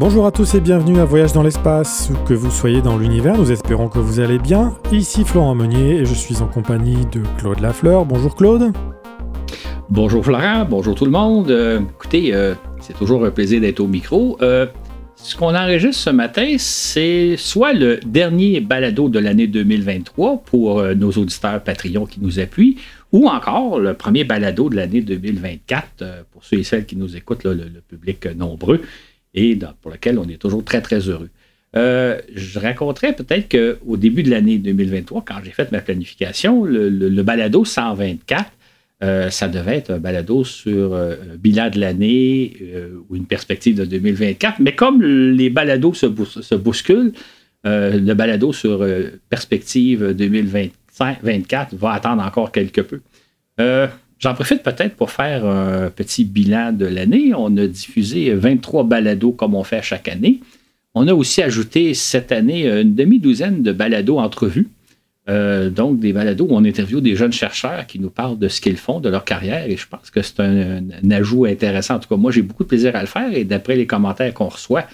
Bonjour à tous et bienvenue à Voyage dans l'espace, que vous soyez dans l'univers, nous espérons que vous allez bien. Ici Florent Meunier et je suis en compagnie de Claude Lafleur. Bonjour Claude. Bonjour Florent, bonjour tout le monde. Euh, écoutez, euh, c'est toujours un plaisir d'être au micro. Euh, ce qu'on enregistre ce matin, c'est soit le dernier balado de l'année 2023 pour nos auditeurs Patreon qui nous appuient, ou encore le premier balado de l'année 2024 pour ceux et celles qui nous écoutent, le, public nombreux et pour lequel on est toujours très, très heureux. Euh, je raconterais peut-être qu'au début de l'année 2023, quand j'ai fait ma planification, le, balado 124, euh, ça devait être un balado sur euh, un bilan de l'année ou une perspective de 2024. Mais comme les balados se, se bousculent, le balado sur perspective 2024 va attendre encore quelque peu. J'en profite peut-être pour faire un petit bilan de l'année. On a diffusé 23 balados comme on fait chaque année. On a aussi ajouté cette année une demi-douzaine de balados entrevues. Euh, donc, des balados où on interviewe des jeunes chercheurs qui nous parlent de ce qu'ils font, de leur carrière, et je pense que c'est un, ajout intéressant. En tout cas, moi, j'ai beaucoup de plaisir à le faire, et d'après les commentaires qu'on reçoit,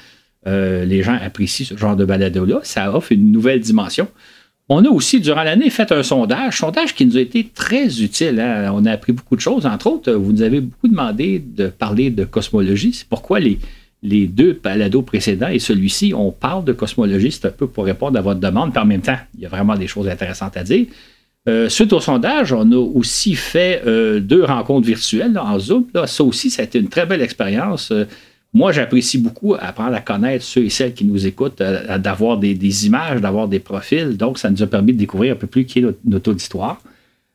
euh, les gens apprécient ce genre de balado-là. Ça offre une nouvelle dimension. On a aussi, durant l'année, fait un sondage, sondage qui nous a été très utile. Hein. On a appris beaucoup de choses. Entre autres, vous nous avez beaucoup demandé de parler de cosmologie. C'est pourquoi les, deux balados précédents et celui-ci, on parle de cosmologie. C'est un peu pour répondre à votre demande. Puis en même temps, il y a vraiment des choses intéressantes à dire. Euh, suite au sondage, on a aussi fait euh, deux rencontres virtuelles en Zoom. Ça aussi, ça a été une très belle expérience. Euh, moi, j'apprécie beaucoup apprendre à connaître ceux et celles qui nous écoutent, euh, d'avoir des, images, d'avoir des profils. Donc, ça nous a permis de découvrir un peu plus qui est notre, auditoire.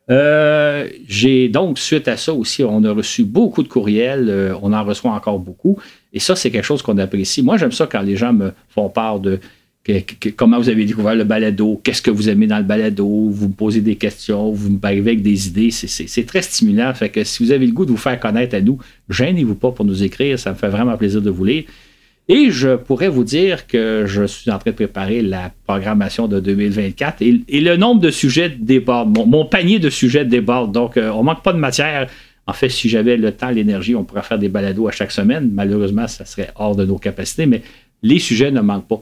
Euh, j'ai donc, suite à ça aussi, on a reçu beaucoup de courriels, euh, on en reçoit encore beaucoup. Et ça, c'est quelque chose qu'on apprécie. Moi, j'aime ça quand les gens me font part de comment vous avez découvert le balado, qu'est-ce que vous aimez dans le balado, vous me posez des questions, vous me arrivez avec des idées, c'est très stimulant. Fait que si vous avez le goût de vous faire connaître à nous, gênez-vous pas pour nous écrire, ça me fait vraiment plaisir de vous lire. Et je pourrais vous dire que je suis en train de préparer la programmation de 2024 et, le nombre de sujets déborde. Mon, panier de sujets déborde. Donc, on euh, on manque pas de matière. En fait, si j'avais le temps, l'énergie, on pourrait faire des balados à chaque semaine. Malheureusement, ça serait hors de nos capacités, mais les sujets ne manquent pas.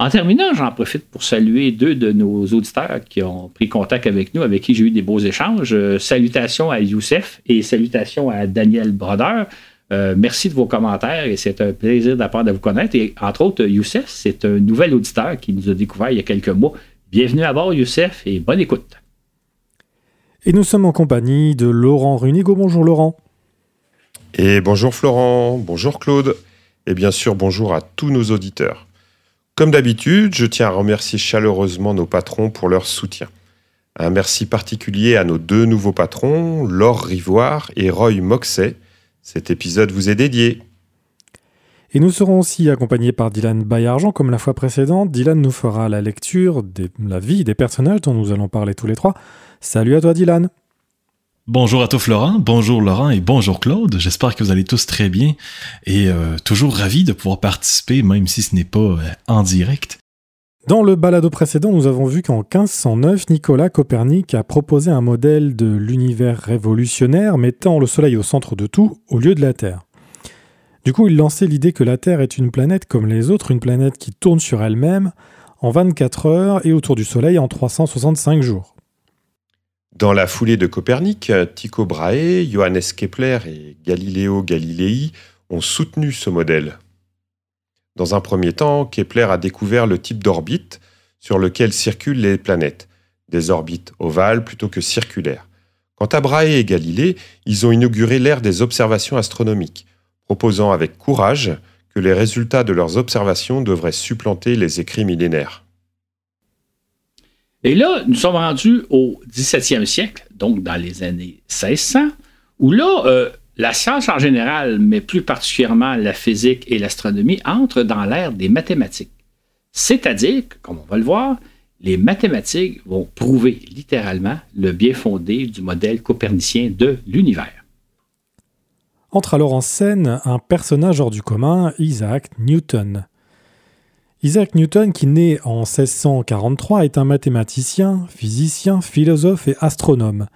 En terminant, j'en profite pour saluer deux de nos auditeurs qui ont pris contact avec nous, avec qui j'ai eu des beaux échanges. Euh, salutations à Youssef et salutations à Daniel Broder. Euh, merci de vos commentaires et c'est un plaisir d'apprendre à vous connaître. Et entre autres, Youssef, c'est un nouvel auditeur qui nous a découvert il y a quelques mois. Bienvenue à bord, Youssef, et bonne écoute. Et nous sommes en compagnie de Laurent Runigo. Bonjour Laurent. Et bonjour Florent, bonjour Claude, et bien sûr bonjour à tous nos auditeurs. Comme d'habitude, je tiens à remercier chaleureusement nos patrons pour leur soutien. Un merci particulier à nos deux nouveaux patrons, Laure Rivoire et Roy Moxet. Cet épisode vous est dédié. Et nous serons aussi accompagnés par Dylan Bayargent comme la fois précédente. Dylan nous fera la lecture de la vie des personnages dont nous allons parler tous les trois. Salut à toi Dylan. Bonjour à toi Florent, bonjour Laurent et bonjour Claude. J'espère que vous allez tous très bien et euh, toujours ravi de pouvoir participer, même si ce n'est pas euh, en direct. Dans le balado précédent, nous avons vu qu'en 1509, Nicolas Copernic a proposé un modèle de l'univers révolutionnaire mettant le Soleil au centre de tout au lieu de la Terre. Du coup, il lançait l'idée que la Terre est une planète comme les autres, une planète qui tourne sur elle-même en 24 heures et autour du Soleil en 365 jours. Dans la foulée de Copernic, Tycho Brahe, Johannes Kepler et Galileo Galilei ont soutenu ce modèle. Dans un premier temps, Kepler a découvert le type d'orbite sur lequel circulent les planètes, des orbites ovales plutôt que circulaires. Quant à Brahe et Galilée, ils ont inauguré l'ère des observations astronomiques, proposant avec courage que les résultats de leurs observations devraient supplanter les écrits millénaires. Et là, nous sommes rendus au 17e siècle, donc dans les années 1600, où là, euh, la science en général, mais plus particulièrement la physique et l'astronomie, entrent dans l'ère des mathématiques. C'est-à-dire que, comme on va le voir, les mathématiques vont prouver littéralement le bien fondé du modèle copernicien de l'univers. Entre alors en scène un personnage hors du commun, Isaac Newton. Isaac Newton, qui naît en 1643, est un mathématicien, physicien, philosophe et astronome.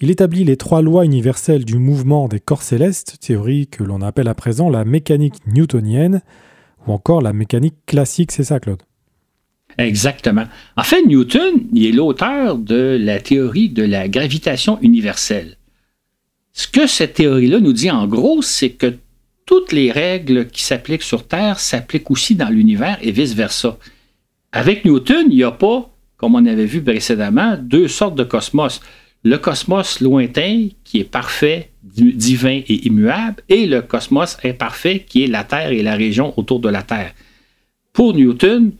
Il établit les trois lois universelles du mouvement des corps célestes, théorie que l'on appelle à présent la mécanique newtonienne, ou encore la mécanique classique, c'est ça Claude? Exactement. En fait, Newton, il est l'auteur de la théorie de la gravitation universelle. Ce que cette théorie-là nous dit en gros, c'est que toutes les règles qui s'appliquent sur Terre s'appliquent aussi dans l'univers et vice-versa. Avec Newton, il n'y a pas, comme on avait vu précédemment, deux sortes de cosmos. Le cosmos lointain, qui est parfait, divin et immuable, et le cosmos imparfait, qui est la Terre et la région autour de la Terre. Pour Newton,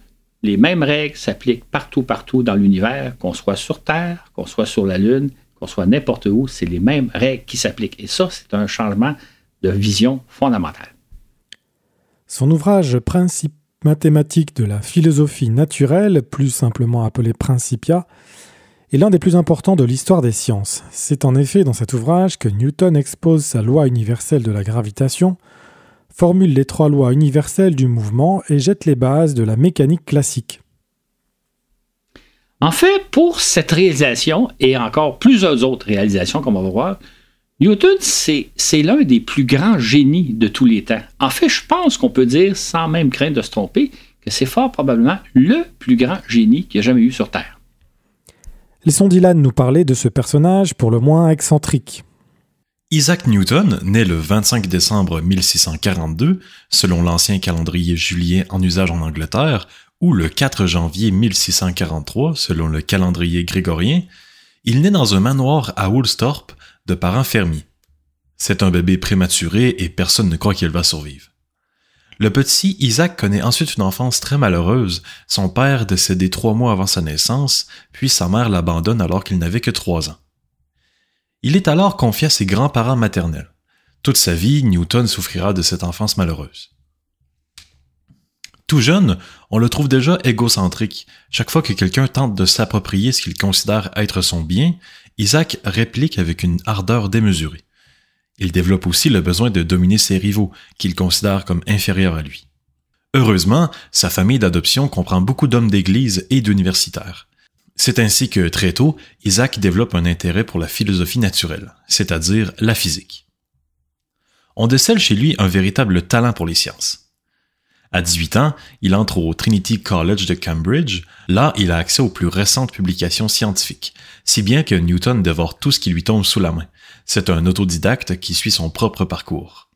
les mêmes règles s'appliquent partout, partout dans l'univers, qu'on soit sur Terre, qu'on soit sur la Lune, qu'on soit n'importe où, c'est les mêmes règles qui s'appliquent. Et ça, c'est un changement de vision fondamentale. Son ouvrage Principe mathématique de la philosophie naturelle, plus simplement appelé Principia, est l'un des plus importants de l'histoire des sciences. C'est en effet dans cet ouvrage que Newton expose sa loi universelle de la gravitation, formule les trois lois universelles du mouvement et jette les bases de la mécanique classique. En fait, pour cette réalisation et encore plusieurs autres réalisations, comme on va voir, Newton, c'est l'un des plus grands génies de tous les temps. En fait, je pense qu'on peut dire, sans même craindre de se tromper, que c'est fort probablement le plus grand génie qu'il y a jamais eu sur Terre. Laissons Dylan nous parler de ce personnage pour le moins excentrique. Isaac Newton, né le 25 décembre 1642, selon l'ancien calendrier julien en usage en Angleterre, ou le 4 janvier 1643, selon le calendrier grégorien, il naît dans un manoir à Woolsthorpe de parents fermiers. C'est un bébé prématuré et personne ne croit qu'il va survivre. Le petit Isaac connaît ensuite une enfance très malheureuse, son père décédé trois mois avant sa naissance, puis sa mère l'abandonne alors qu'il n'avait que trois ans. Il est alors confié à ses grands-parents maternels. Toute sa vie, Newton souffrira de cette enfance malheureuse. Tout jeune, on le trouve déjà égocentrique. Chaque fois que quelqu'un tente de s'approprier ce qu'il considère être son bien, Isaac réplique avec une ardeur démesurée. Il développe aussi le besoin de dominer ses rivaux, qu'il considère comme inférieurs à lui. Heureusement, sa famille d'adoption comprend beaucoup d'hommes d'église et d'universitaires. C'est ainsi que, très tôt, Isaac développe un intérêt pour la philosophie naturelle, c'est-à-dire la physique. On décèle chez lui un véritable talent pour les sciences. À 18 ans, il entre au Trinity College de Cambridge. Là, il a accès aux plus récentes publications scientifiques, si bien que Newton dévore tout ce qui lui tombe sous la main. C'est un autodidacte qui suit son propre parcours.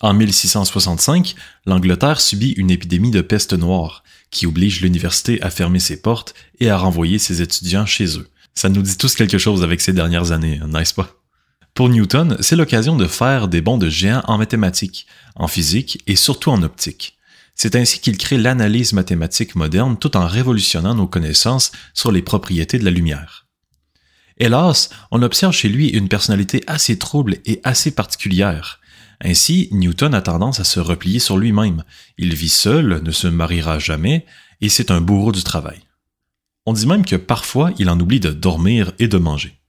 En 1665, l'Angleterre subit une épidémie de peste noire, qui oblige l'université à fermer ses portes et à renvoyer ses étudiants chez eux. Ça nous dit tous quelque chose avec ces dernières années, n'est-ce pas? Pour Newton, c'est l'occasion de faire des bonds de géants en mathématiques, en physique et surtout en optique. C'est ainsi qu'il crée l'analyse mathématique moderne tout en révolutionnant nos connaissances sur les propriétés de la lumière. Hélas, on observe chez lui une personnalité assez trouble et assez particulière. Ainsi, Newton a tendance à se replier sur lui-même. Il vit seul, ne se mariera jamais, et c'est un bourreau du travail. On dit même que parfois il en oublie de dormir et de manger.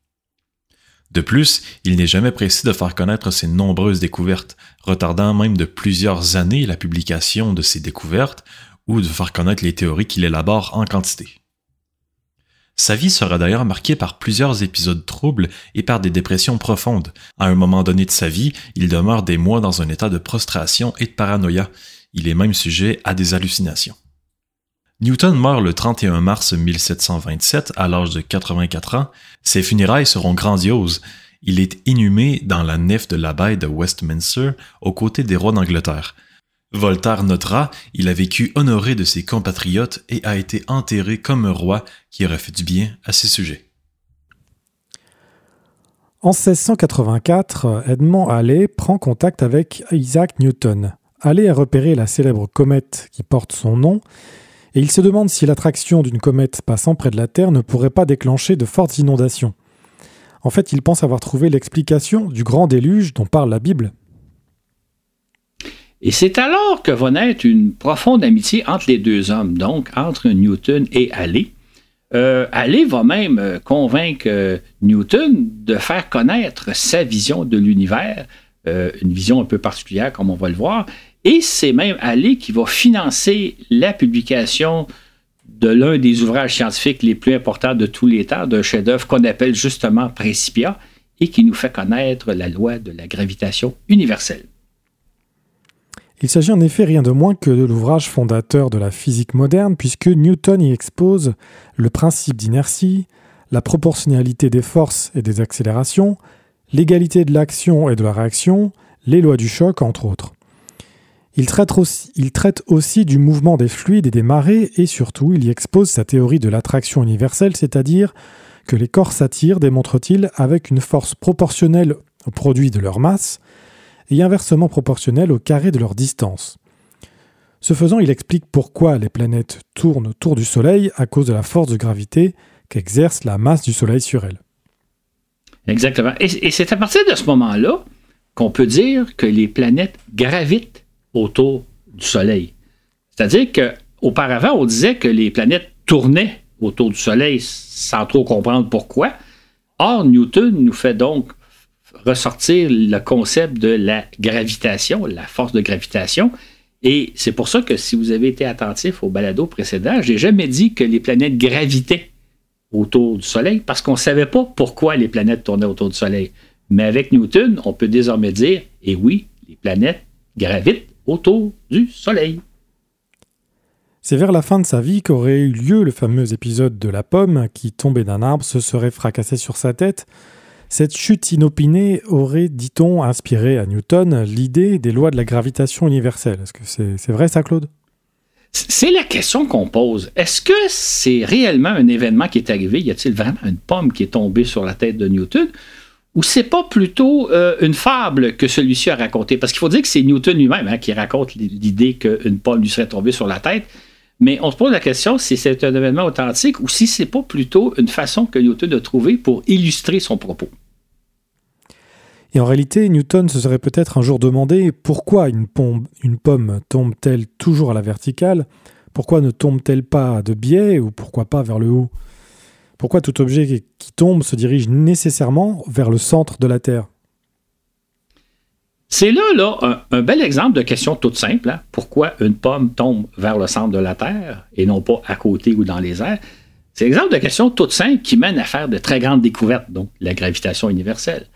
De plus, il n'est jamais pressé de faire connaître ses nombreuses découvertes, retardant même de plusieurs années la publication de ses découvertes ou de faire connaître les théories qu'il élabore en quantité. Sa vie sera d'ailleurs marquée par plusieurs épisodes troubles et par des dépressions profondes. À un moment donné de sa vie, il demeure des mois dans un état de prostration et de paranoïa. Il est même sujet à des hallucinations. Newton meurt le 31 mars 1727 à l'âge de 84 ans. Ses funérailles seront grandioses. Il est inhumé dans la nef de l'abbaye de Westminster aux côtés des rois d'Angleterre. Voltaire notera, il a vécu honoré de ses compatriotes et a été enterré comme un roi qui aurait fait du bien à ses sujets. En 1684, Edmond Halley prend contact avec Isaac Newton. Halley a repéré la célèbre comète qui porte son nom et il se demande si l'attraction d'une comète passant près de la Terre ne pourrait pas déclencher de fortes inondations. En fait, il pense avoir trouvé l'explication du grand déluge dont parle la Bible. Et c'est alors que va naître une profonde amitié entre les deux hommes, donc entre Newton et Halley. Euh, va même euh, convaincre euh, Newton de faire connaître sa vision de l'univers, euh, une vision un peu particulière comme on va le voir, et c'est même Ali qui va financer la publication de l'un des ouvrages scientifiques les plus importants de tous les temps, d'un chef-d'œuvre qu'on appelle justement Principia, et qui nous fait connaître la loi de la gravitation universelle. Il s'agit en effet rien de moins que de l'ouvrage fondateur de la physique moderne, puisque Newton y expose le principe d'inertie, la proportionnalité des forces et des accélérations, l'égalité de l'action et de la réaction, les lois du choc, entre autres. Il traite, aussi, du mouvement des fluides et des marées, et surtout, il y expose sa théorie de l'attraction universelle, c'est-à-dire que les corps s'attirent, démontre-t-il, avec une force proportionnelle au produit de leur masse, et inversement proportionnelle au carré de leur distance. Ce faisant, il explique pourquoi les planètes tournent autour du Soleil à cause de la force de gravité qu'exerce la masse du Soleil sur elles. Exactement. Et, c'est à partir de ce moment-là qu'on peut dire que les planètes gravitent autour du Soleil. C'est-à-dire qu'auparavant, on disait que les planètes tournaient autour du Soleil sans trop comprendre pourquoi. Or, Newton nous fait donc ressortir le concept de la gravitation, la force de gravitation. Et c'est pour ça que si vous avez été attentif au balado précédent, j'ai jamais dit que les planètes gravitaient autour du Soleil parce qu'on ne savait pas pourquoi les planètes tournaient autour du Soleil. Mais avec Newton, on peut désormais dire, et eh oui, les planètes gravitent autour du Soleil. C'est vers la fin de sa vie qu'aurait eu lieu le fameux épisode de la pomme qui, tombée d'un arbre, se serait fracassé sur sa tête. Cette chute inopinée aurait, dit-on, inspiré à Newton l'idée des lois de la gravitation universelle. Est-ce que c'est vrai ça, Claude? C'est la question qu'on pose. Est-ce que c'est réellement un événement qui est arrivé? Y a-t-il vraiment une pomme qui est tombée sur la tête de Newton? Ou c'est pas plutôt euh, une fable que celui-ci a racontée? Parce qu'il faut dire que c'est Newton lui-même hein, qui raconte l'idée qu'une pomme lui serait tombée sur la tête. Mais on se pose la question si c'est un événement authentique ou si c'est pas plutôt une façon que Newton a trouvée pour illustrer son propos. Et en réalité, Newton se serait peut-être un jour demandé pourquoi une, pomme, tombe-t-elle toujours à la verticale? Pourquoi ne tombe-t-elle pas de biais ou pourquoi pas vers le haut? Pourquoi tout objet qui tombe se dirige nécessairement vers le centre de la Terre? C'est là, un, bel exemple de question toute simple. Hein. Pourquoi une pomme tombe vers le centre de la Terre et non pas à côté ou dans les airs? C'est l'exemple de question toute simple qui mène à faire de très grandes découvertes, donc la gravitation universelle.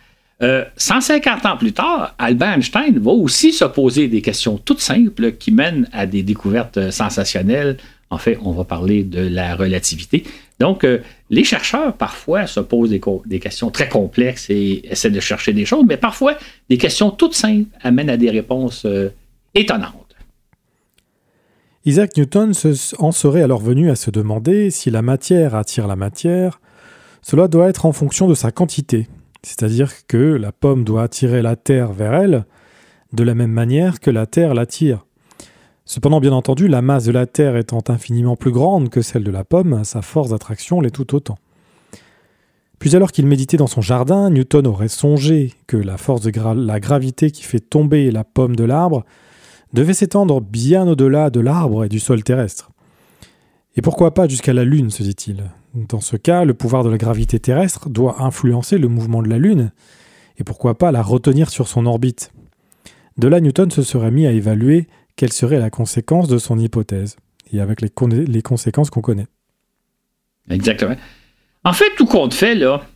150 euh, ans plus tard, Albert Einstein va aussi se poser des questions toutes simples qui mènent à des découvertes sensationnelles. En fait, on va parler de la relativité. Donc, euh, les chercheurs, parfois, se posent des, questions très complexes et essaient de chercher des choses, mais parfois, des questions toutes simples amènent à des réponses euh, étonnantes. Isaac Newton en serait alors venu à se demander si la matière attire la matière, cela doit être en fonction de sa quantité. C'est-à-dire que la pomme doit attirer la Terre vers elle de la même manière que la Terre l'attire. Cependant, bien entendu, la masse de la Terre étant infiniment plus grande que celle de la pomme, sa force d'attraction l'est tout autant. Puis alors qu'il méditait dans son jardin, Newton aurait songé que la force de la gravité qui fait tomber la pomme de l'arbre devait s'étendre bien au-delà de l'arbre et du sol terrestre. Et pourquoi pas jusqu'à la Lune, se dit-il. Dans ce cas, le pouvoir de la gravité terrestre doit influencer le mouvement de la Lune, et pourquoi pas la retenir sur son orbite. De là, Newton se serait mis à évaluer quelle serait la conséquence de son hypothèse, et avec les, conséquences qu'on connaît. Exactement. En fait, tout compte fait, là,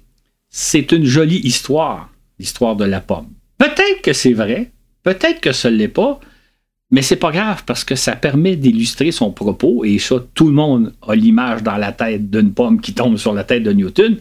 c'est une jolie histoire, l'histoire de la pomme. Peut-être que c'est vrai, peut-être que ce ne l'est pas, mais c'est pas grave parce que ça permet d'illustrer son propos et ça, tout le monde a l'image dans la tête d'une pomme qui tombe sur la tête de Newton.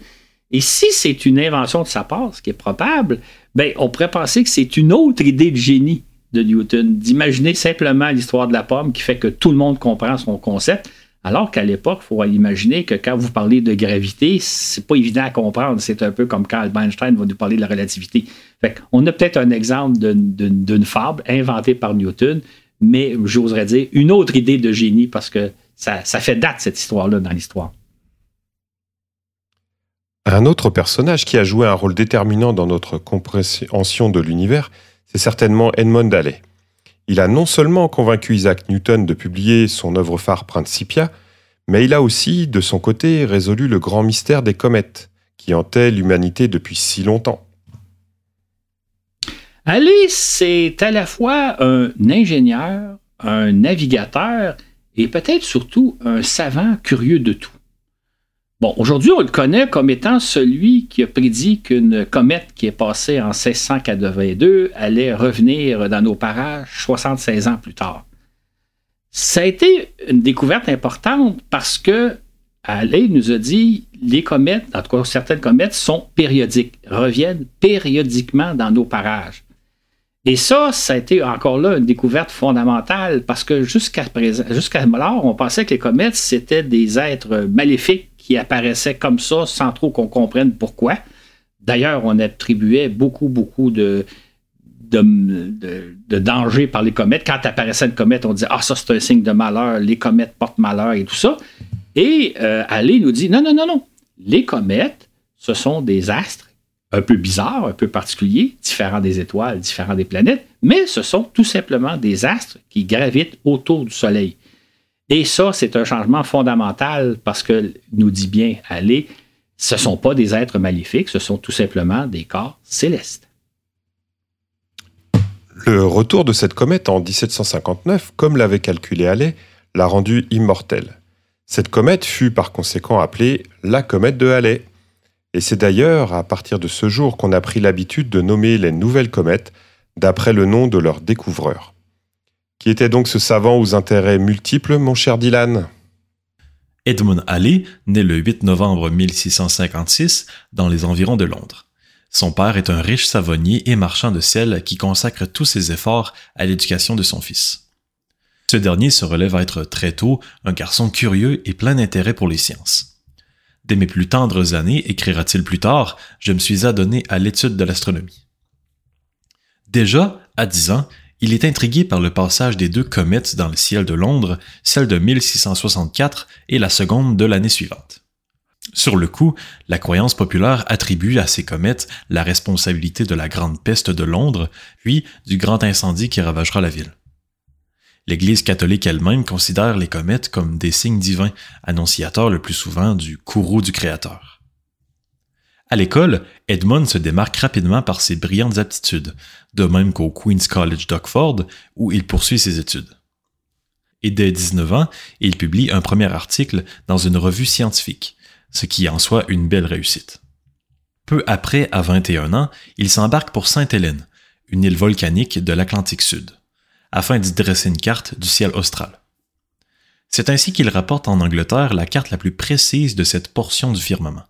Et si c'est une invention de sa part, ce qui est probable, ben, on pourrait penser que c'est une autre idée de génie de Newton, d'imaginer simplement l'histoire de la pomme qui fait que tout le monde comprend son concept. Alors qu'à l'époque, il faut imaginer que quand vous parlez de gravité, c'est pas évident à comprendre. C'est un peu comme quand Einstein va nous parler de la relativité. on a peut-être un exemple d'une fable inventée par Newton, mais j'oserais dire une autre idée de génie parce que ça fait date cette histoire-là dans l'histoire. Un autre personnage qui a joué un rôle déterminant dans notre compréhension de l'univers, c'est certainement Edmond Halley. Il a non seulement convaincu Isaac Newton de publier son œuvre phare Principia, mais il a aussi, de son côté, résolu le grand mystère des comètes, qui hantait l'humanité depuis si longtemps. Allez, c'est à la fois un ingénieur, un navigateur et peut-être surtout un savant curieux de tout. Bon, aujourd'hui, on le connaît comme étant celui qui a prédit qu'une comète qui est passée en 1682 allait revenir dans nos parages 76 ans plus tard. Ça a été une découverte importante parce que Halley nous a dit les comètes, en tout cas certaines comètes, sont périodiques, reviennent périodiquement dans nos parages. Et ça, ça a été encore là une découverte fondamentale parce que jusqu'à présent, jusqu'à on pensait que les comètes, c'était des êtres maléfiques apparaissaient comme ça sans trop qu'on comprenne pourquoi. D'ailleurs, on attribuait beaucoup, beaucoup de, de, de, danger par les comètes. Quand apparaissait une comète, on disait Ah, ça, c'est un signe de malheur, les comètes portent malheur et tout ça. Et euh, nous dit Non, non, non, non. Les comètes, ce sont des astres un peu bizarres, un peu particuliers, différents des étoiles, différents des planètes, mais ce sont tout simplement des astres qui gravitent autour du Soleil. Et ça, c'est un changement fondamental parce que, nous dit bien Allez, ce ne sont pas des êtres maléfiques, ce sont tout simplement des corps célestes. Le retour de cette comète en 1759, comme l'avait calculé Halley, l'a rendue immortelle. Cette comète fut par conséquent appelée la comète de Halley. Et c'est d'ailleurs à partir de ce jour qu'on a pris l'habitude de nommer les nouvelles comètes d'après le nom de leur découvreur. Qui était donc ce savant aux intérêts multiples, mon cher Dylan? Edmund Halley, né le 8 novembre 1656 dans les environs de Londres. Son père est un riche savonnier et marchand de sel qui consacre tous ses efforts à l'éducation de son fils. Ce dernier se relève à être très tôt un garçon curieux et plein d'intérêt pour les sciences. Dès mes plus tendres années, écrira-t-il plus tard, je me suis adonné à l'étude de l'astronomie. Déjà, à 10 ans, il est intrigué par le passage des deux comètes dans le ciel de Londres, celle de 1664 et la seconde de l'année suivante. Sur le coup, la croyance populaire attribue à ces comètes la responsabilité de la grande peste de Londres, puis du grand incendie qui ravagera la ville. L'Église catholique elle-même considère les comètes comme des signes divins, annonciateurs le plus souvent du courroux du Créateur. À l'école, Edmund se démarque rapidement par ses brillantes aptitudes, de même qu'au Queen's College d'Oxford, où il poursuit ses études. Et dès 19 ans, il publie un premier article dans une revue scientifique, ce qui en soit une belle réussite. Peu après, à 21 ans, il s'embarque pour Sainte-Hélène, une île volcanique de l'Atlantique Sud, afin d'y dresser une carte du ciel austral. C'est ainsi qu'il rapporte en Angleterre la carte la plus précise de cette portion du firmament.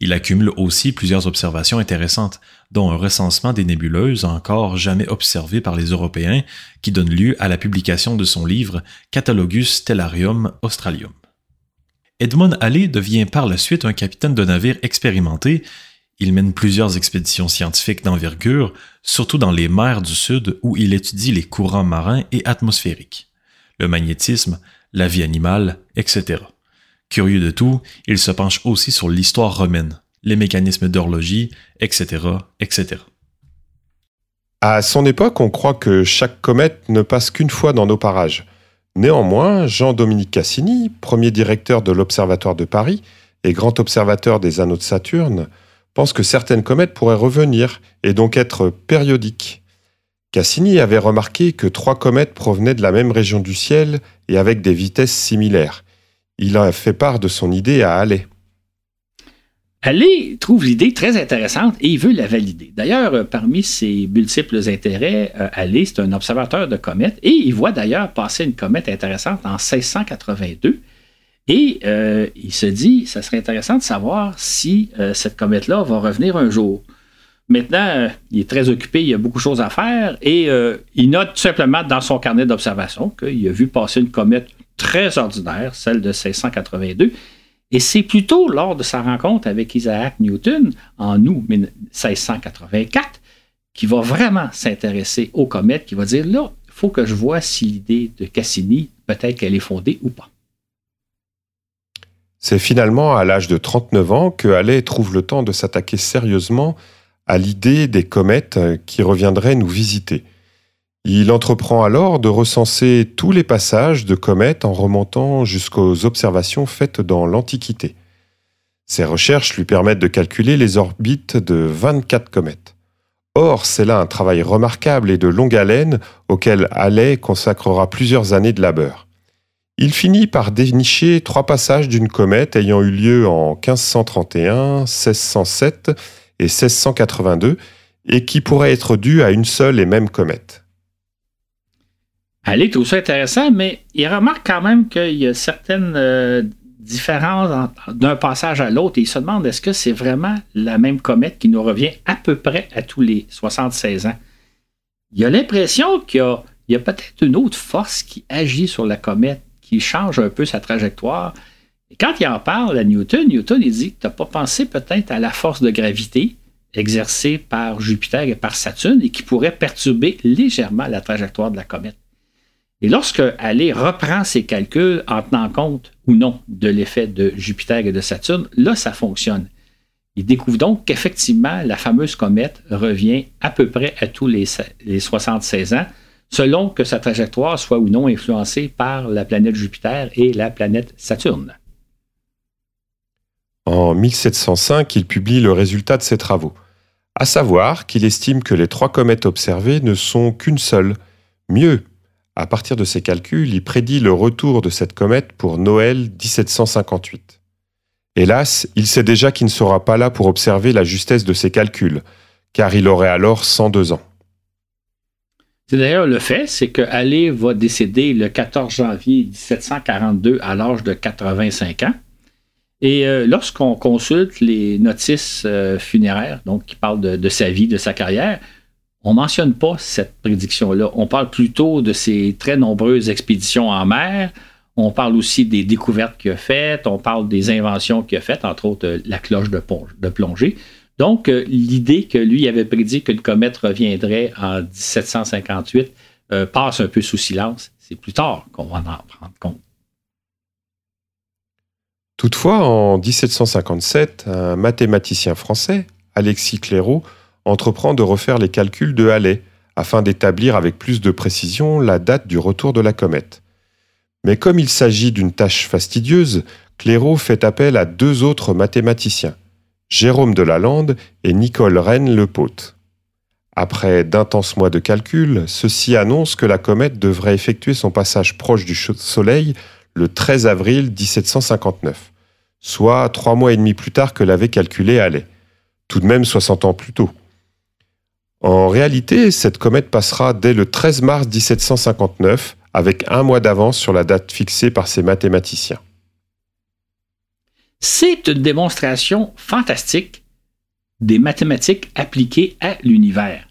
Il accumule aussi plusieurs observations intéressantes, dont un recensement des nébuleuses encore jamais observées par les Européens, qui donne lieu à la publication de son livre Catalogus Stellarium Australium. Edmund Halley devient par la suite un capitaine de navire expérimenté. Il mène plusieurs expéditions scientifiques d'envergure, surtout dans les mers du Sud où il étudie les courants marins et atmosphériques, le magnétisme, la vie animale, etc. Curieux de tout, il se penche aussi sur l'histoire romaine, les mécanismes d'horlogie, etc., etc. À son époque, on croit que chaque comète ne passe qu'une fois dans nos parages. Néanmoins, Jean-Dominique Cassini, premier directeur de l'Observatoire de Paris et grand observateur des anneaux de Saturne, pense que certaines comètes pourraient revenir et donc être périodiques. Cassini avait remarqué que trois comètes provenaient de la même région du ciel et avec des vitesses similaires. Il a fait part de son idée à Halley. Halley trouve l'idée très intéressante et il veut la valider. D'ailleurs, euh, parmi ses multiples intérêts, euh, Halley, c'est un observateur de comètes et il voit d'ailleurs passer une comète intéressante en 1682. Et euh, il se dit, ça serait intéressant de savoir si cette comète-là va revenir un jour. Maintenant, il est très occupé, il a beaucoup de choses à faire et il note tout simplement dans son carnet d'observation qu'il a vu passer une comète très ordinaire, celle de 1682, et c'est plutôt lors de sa rencontre avec Isaac Newton en août 1684 qu'il va vraiment s'intéresser aux comètes, qui va dire là, il faut que je vois si l'idée de Cassini, peut-être qu'elle est fondée ou pas. C'est finalement à l'âge de 39 ans que Halley trouve le temps de s'attaquer sérieusement à l'idée des comètes qui reviendraient nous visiter. Il entreprend alors de recenser tous les passages de comètes en remontant jusqu'aux observations faites dans l'Antiquité. Ses recherches lui permettent de calculer les orbites de 24 comètes. Or, c'est là un travail remarquable et de longue haleine auquel Halley consacrera plusieurs années de labeur. Il finit par dénicher trois passages d'une comète ayant eu lieu en 1531, 1607 et 1682 et qui pourraient être dus à une seule et même comète. Allez, tout ça intéressant, mais il remarque quand même qu'il y a certaines euh, différences d'un passage à l'autre et il se demande est-ce que c'est vraiment la même comète qui nous revient à peu près à tous les 76 ans? Il a l'impression qu'il y a, peut-être une autre force qui agit sur la comète, qui change un peu sa trajectoire. Et quand il en parle à Newton, Newton il dit Tu n'as pas pensé peut-être à la force de gravité exercée par Jupiter et par Saturne et qui pourrait perturber légèrement la trajectoire de la comète? Et lorsque Halley reprend ses calculs en tenant compte ou non de l'effet de Jupiter et de Saturne, là, ça fonctionne. Il découvre donc qu'effectivement, la fameuse comète revient à peu près à tous les, 76 ans, selon que sa trajectoire soit ou non influencée par la planète Jupiter et la planète Saturne. En 1705, il publie le résultat de ses travaux, à savoir qu'il estime que les trois comètes observées ne sont qu'une seule. Mieux, à partir de ses calculs, il prédit le retour de cette comète pour Noël 1758. Hélas, il sait déjà qu'il ne sera pas là pour observer la justesse de ses calculs, car il aurait alors 102 ans. C'est d'ailleurs le fait, c'est que Halley va décéder le 14 janvier 1742 à l'âge de 85 ans. Et euh, lorsqu'on consulte les notices euh, funéraires, donc qui parlent de, sa vie, de sa carrière, on mentionne pas cette prédiction-là. On parle plutôt de ses très nombreuses expéditions en mer. On parle aussi des découvertes qu'il a faites. On parle des inventions qu'il a faites, entre autres euh, la cloche de, plongée. Donc, euh, l'idée que lui avait prédit qu'une comète reviendrait en 1758 euh, passe un peu sous silence. C'est plus tard qu'on va en prendre compte. Toutefois, en 1757, un mathématicien français, Alexis Clairaut, entreprend de refaire les calculs de Halley afin d'établir avec plus de précision la date du retour de la comète. Mais comme il s'agit d'une tâche fastidieuse, Clairaut fait appel à deux autres mathématiciens, Jérôme de Lalande et Nicole Rennes Lepaute. Après d'intenses mois de calculs, ceux-ci annoncent que la comète devrait effectuer son passage proche du Soleil le 13 avril 1759, soit trois mois et demi plus tard que l'avait calculé Halley, tout de même 60 ans plus tôt. En réalité, cette comète passera dès le 13 mars 1759, avec un mois d'avance sur la date fixée par ses mathématiciens. C'est une démonstration fantastique des mathématiques appliquées à l'univers.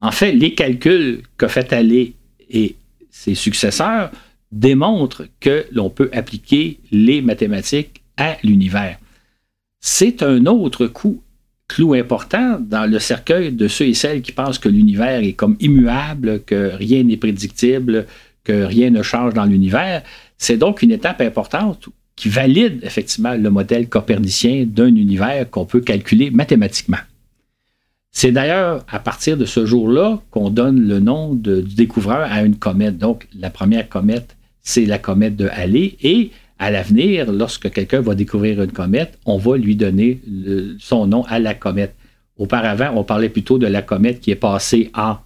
En fait, les calculs qu'a fait Halley et ses successeurs démontrent que l'on peut appliquer les mathématiques à l'univers. C'est un autre coup clou important dans le cercueil de ceux et celles qui pensent que l'univers est comme immuable, que rien n'est prédictible, que rien ne change dans l'univers. C'est donc une étape importante qui valide effectivement le modèle copernicien d'un univers qu'on peut calculer mathématiquement. C'est d'ailleurs à partir de ce jour-là qu'on donne le nom du découvreur à une comète. Donc, la première comète, c'est la comète de Halley et à l'avenir, lorsque quelqu'un va découvrir une comète, on va lui donner son nom à la comète. Auparavant, on parlait plutôt de la comète qui est passée en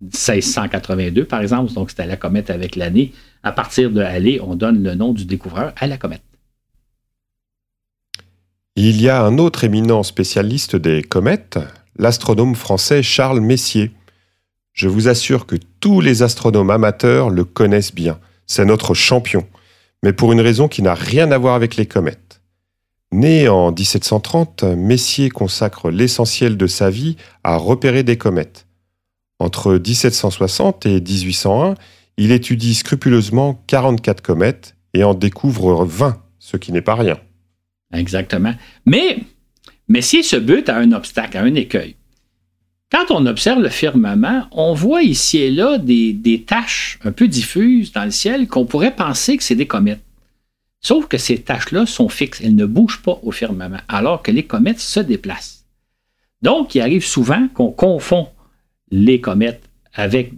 1682, par exemple, donc c'était la comète avec l'année. À partir de Halley, on donne le nom du découvreur à la comète. Il y a un autre éminent spécialiste des comètes, l'astronome français Charles Messier. Je vous assure que tous les astronomes amateurs le connaissent bien. C'est notre champion mais pour une raison qui n'a rien à voir avec les comètes. Né en 1730, Messier consacre l'essentiel de sa vie à repérer des comètes. Entre 1760 et 1801, il étudie scrupuleusement 44 comètes et en découvre 20, ce qui n'est pas rien. Exactement. Mais Messier se bute à un obstacle, à un écueil. Quand on observe le firmament, on voit ici et là des, taches un peu diffuses dans le ciel qu'on pourrait penser que c'est des comètes. Sauf que ces taches-là sont fixes, elles ne bougent pas au firmament, alors que les comètes se déplacent. Donc, il arrive souvent qu'on confond les comètes avec,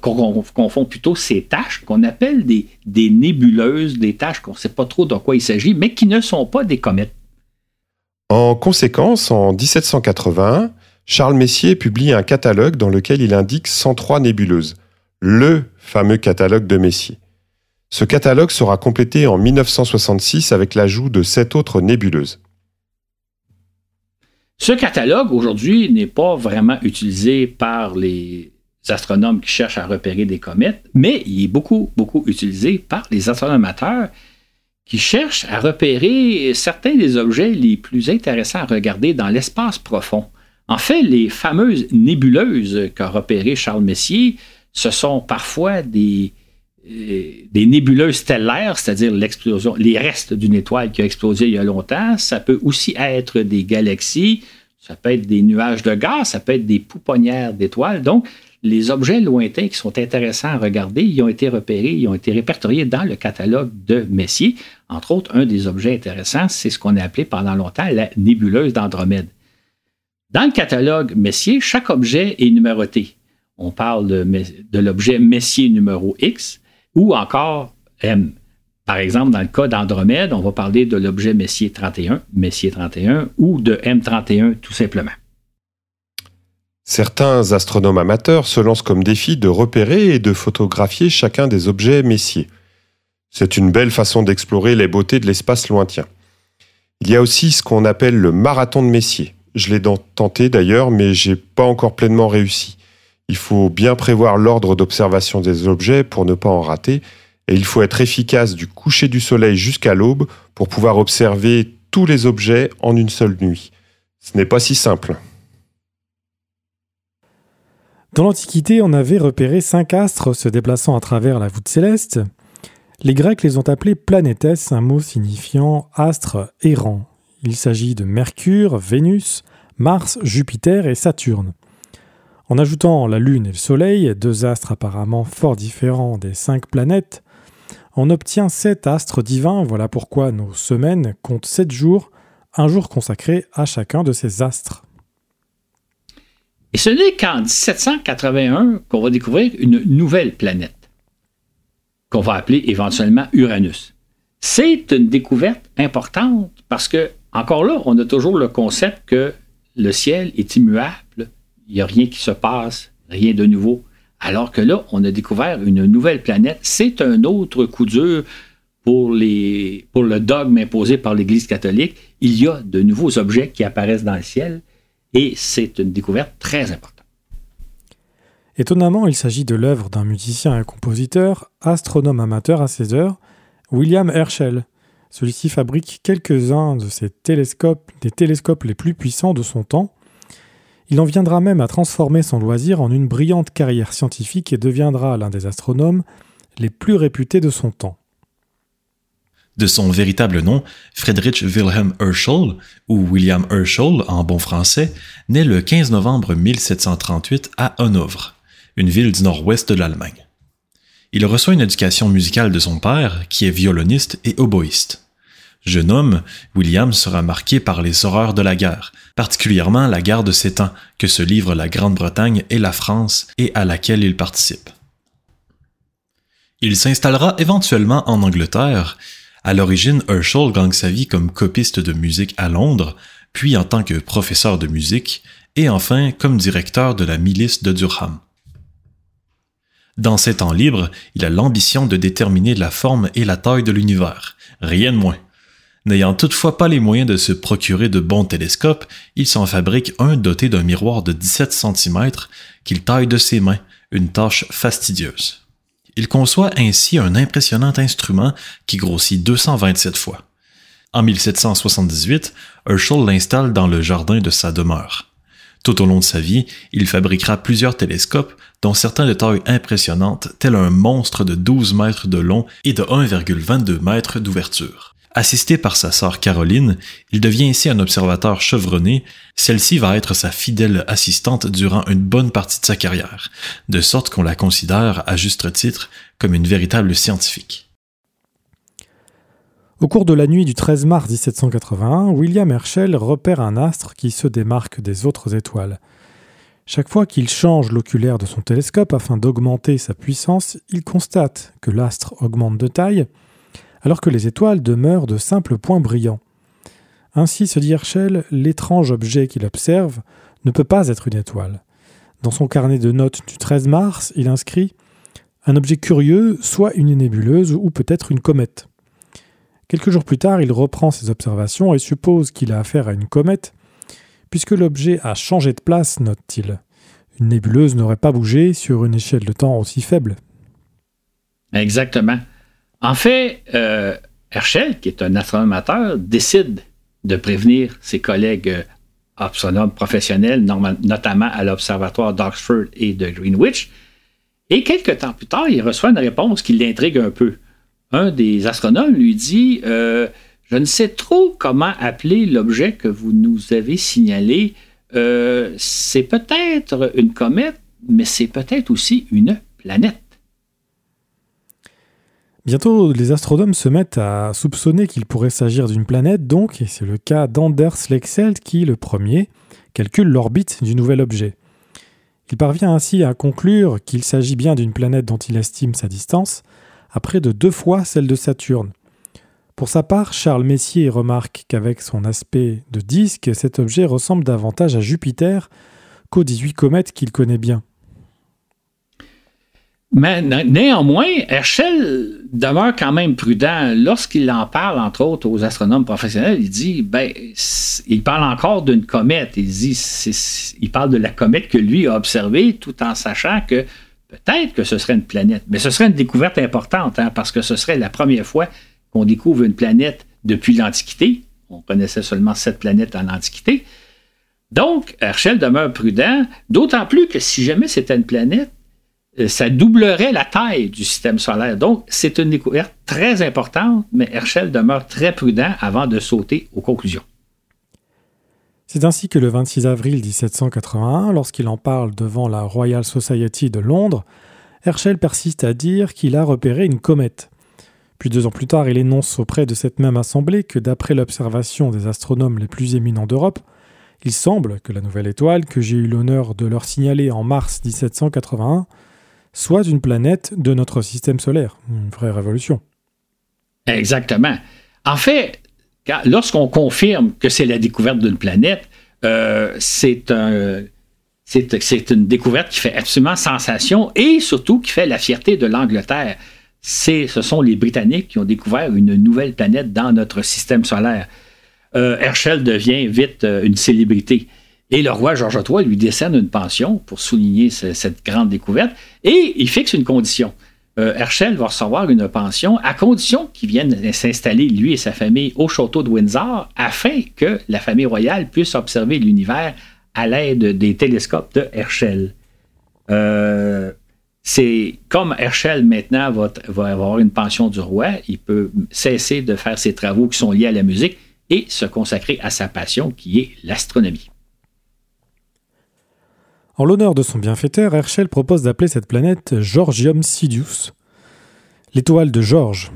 qu'on confond plutôt ces taches qu'on appelle des, des nébuleuses, des taches qu'on ne sait pas trop de quoi il s'agit, mais qui ne sont pas des comètes. En conséquence, en 1781, Charles Messier publie un catalogue dans lequel il indique 103 nébuleuses, le fameux catalogue de Messier. Ce catalogue sera complété en 1966 avec l'ajout de sept autres nébuleuses. Ce catalogue, aujourd'hui, n'est pas vraiment utilisé par les astronomes qui cherchent à repérer des comètes, mais il est beaucoup, beaucoup utilisé par les astronomes amateurs qui cherchent à repérer certains des objets les plus intéressants à regarder dans l'espace profond. En fait, les fameuses nébuleuses qu'a repérées Charles Messier, ce sont parfois des, euh, nébuleuses stellaires, c'est-à-dire les restes d'une étoile qui a explosé il y a longtemps. Ça peut aussi être des galaxies, ça peut être des nuages de gaz, ça peut être des pouponnières d'étoiles. Donc, les objets lointains qui sont intéressants à regarder, ils ont été repérés, ils ont été répertoriés dans le catalogue de Messier. Entre autres, un des objets intéressants, c'est ce qu'on a appelé pendant longtemps la nébuleuse d'Andromède. Dans le catalogue Messier, chaque objet est numéroté. On parle de, l'objet Messier numéro X ou encore M. Par exemple, dans le cas d'Andromède, on va parler de l'objet Messier 31, Messier 31 ou de M31 tout simplement. Certains astronomes amateurs se lancent comme défi de repérer et de photographier chacun des objets Messier. C'est une belle façon d'explorer les beautés de l'espace lointain. Il y a aussi ce qu'on appelle le marathon de Messier. Je l'ai tenté d'ailleurs, mais j'ai pas encore pleinement réussi. Il faut bien prévoir l'ordre d'observation des objets pour ne pas en rater, et il faut être efficace du coucher du soleil jusqu'à l'aube pour pouvoir observer tous les objets en une seule nuit. Ce n'est pas si simple. Dans l'Antiquité, on avait repéré cinq astres se déplaçant à travers la voûte céleste. Les Grecs les ont appelés planétes, un mot signifiant astre errant. Il s'agit de Mercure, Vénus, Mars, Jupiter et Saturne. En ajoutant la Lune et le Soleil, deux astres apparemment fort différents des cinq planètes, on obtient sept astres divins, voilà pourquoi nos semaines comptent sept jours, un jour consacré à chacun de ces astres. Et ce n'est qu'en 1781 qu'on va découvrir une nouvelle planète, qu'on va appeler éventuellement Uranus. C'est une découverte importante parce que, encore là, on a toujours le concept que le ciel est immuable, il n'y a rien qui se passe, rien de nouveau. Alors que là, on a découvert une nouvelle planète. C'est un autre coup dur pour, le dogme imposé par l'Église catholique. Il y a de nouveaux objets qui apparaissent dans le ciel et c'est une découverte très importante. Étonnamment, il s'agit de l'œuvre d'un musicien et compositeur, astronome amateur à ses heures, William Herschel. Celui-ci fabrique quelques-uns de ses télescopes, des télescopes les plus puissants de son temps. Il en viendra même à transformer son loisir en une brillante carrière scientifique et deviendra l'un des astronomes les plus réputés de son temps. De son véritable nom, Friedrich Wilhelm Herschel, ou William Herschel en bon français, naît le 15 novembre 1738 à Hanovre, une ville du nord-ouest de l'Allemagne. Il reçoit une éducation musicale de son père, qui est violoniste et oboïste. Jeune homme, William sera marqué par les horreurs de la guerre, particulièrement la guerre de Sept Ans, que se livrent la Grande-Bretagne et la France et à laquelle il participe. Il s'installera éventuellement en Angleterre, à l'origine, Herschel gagne sa vie comme copiste de musique à Londres, puis en tant que professeur de musique, et enfin comme directeur de la milice de Durham. Dans ses temps libres, il a l'ambition de déterminer la forme et la taille de l'univers, rien de moins. N'ayant toutefois pas les moyens de se procurer de bons télescopes, il s'en fabrique un doté d'un miroir de 17 cm qu'il taille de ses mains, une tâche fastidieuse. Il conçoit ainsi un impressionnant instrument qui grossit 227 fois. En 1778, Herschel l'installe dans le jardin de sa demeure. Tout au long de sa vie, il fabriquera plusieurs télescopes, dont certains de taille impressionnante, tel un monstre de 12 mètres de long et de 1,22 mètres d'ouverture. Assisté par sa sœur Caroline, il devient ainsi un observateur chevronné, celle-ci va être sa fidèle assistante durant une bonne partie de sa carrière, de sorte qu'on la considère, à juste titre, comme une véritable scientifique. Au cours de la nuit du 13 mars 1781, William Herschel repère un astre qui se démarque des autres étoiles. Chaque fois qu'il change l'oculaire de son télescope afin d'augmenter sa puissance, il constate que l'astre augmente de taille, alors que les étoiles demeurent de simples points brillants. Ainsi, se dit Herschel, l'étrange objet qu'il observe ne peut pas être une étoile. Dans son carnet de notes du 13 mars, il inscrit Un objet curieux, soit une nébuleuse ou peut-être une comète. Quelques jours plus tard, il reprend ses observations et suppose qu'il a affaire à une comète, puisque l'objet a changé de place, note-t-il. Une nébuleuse n'aurait pas bougé sur une échelle de temps aussi faible. Exactement. En fait, euh, Herschel, qui est un astronome amateur, décide de prévenir ses collègues euh, astronomes professionnels, notamment à l'Observatoire d'Oxford et de Greenwich. Et quelques temps plus tard, il reçoit une réponse qui l'intrigue un peu. Un des astronomes lui dit euh, Je ne sais trop comment appeler l'objet que vous nous avez signalé. Euh, c'est peut-être une comète, mais c'est peut-être aussi une planète. Bientôt, les astronomes se mettent à soupçonner qu'il pourrait s'agir d'une planète, donc, et c'est le cas d'Anders Lexelt qui, le premier, calcule l'orbite du nouvel objet. Il parvient ainsi à conclure qu'il s'agit bien d'une planète dont il estime sa distance, à près de deux fois celle de Saturne. Pour sa part, Charles Messier remarque qu'avec son aspect de disque, cet objet ressemble davantage à Jupiter qu'aux 18 comètes qu'il connaît bien. Mais néanmoins, Herschel demeure quand même prudent. Lorsqu'il en parle, entre autres, aux astronomes professionnels, il dit, ben, il parle encore d'une comète. Il il parle de la comète que lui a observée, tout en sachant que peut-être que ce serait une planète. Mais ce serait une découverte importante, hein, parce que ce serait la première fois qu'on découvre une planète depuis l'Antiquité. On connaissait seulement cette planète en l'Antiquité. Donc, Herschel demeure prudent, d'autant plus que si jamais c'était une planète, euh, ça doublerait la taille du système solaire. Donc, c'est une découverte très importante, mais Herschel demeure très prudent avant de sauter aux conclusions. C'est ainsi que le 26 avril 1781, lorsqu'il en parle devant la Royal Society de Londres, Herschel persiste à dire qu'il a repéré une comète. Puis deux ans plus tard, il énonce auprès de cette même assemblée que d'après l'observation des astronomes les plus éminents d'Europe, il semble que la nouvelle étoile que j'ai eu l'honneur de leur signaler en mars 1781 soit une planète de notre système solaire. Une vraie révolution. Exactement. En fait, lorsqu'on confirme que c'est la découverte d'une planète, euh, c'est un, c'est une découverte qui fait absolument sensation et surtout qui fait la fierté de l'Angleterre. Ce sont les Britanniques qui ont découvert une nouvelle planète dans notre système solaire. Euh, Herschel devient vite euh, une célébrité. Et le roi George III lui décerne une pension pour souligner cette grande découverte et il fixe une condition. Euh, Herschel va recevoir une pension à condition qu'il vienne s'installer, lui et sa famille, au château de Windsor afin que la famille royale puisse observer l'univers à l'aide des télescopes de Herschel. Euh, c'est comme Herschel maintenant va, va, avoir une pension du roi, il peut cesser de faire ses travaux qui sont liés à la musique et se consacrer à sa passion qui est l'astronomie. En l'honneur de son bienfaiteur, Herschel propose d'appeler cette planète Georgium Sidious, l'étoile de George.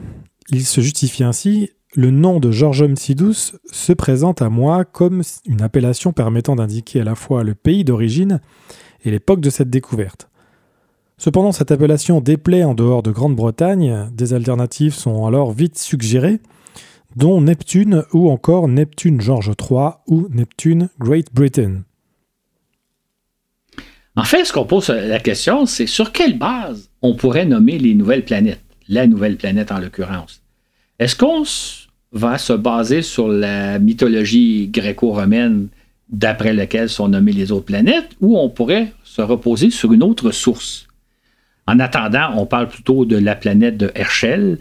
Il se justifie ainsi le nom de Georgium Sidus se présente à moi comme une appellation permettant d'indiquer à la fois le pays d'origine et l'époque de cette découverte. Cependant, cette appellation déplaît en dehors de Grande-Bretagne, des alternatives sont alors vite suggérées, dont Neptune ou encore Neptune George III ou Neptune Great Britain. En fait, ce qu'on pose la question, c'est sur quelle base on pourrait nommer les nouvelles planètes, la nouvelle planète en l'occurrence. Est-ce qu'on va se baser sur la mythologie gréco-romaine d'après laquelle sont nommées les autres planètes, ou on pourrait se reposer sur une autre source? En attendant, on parle plutôt de la planète de Herschel,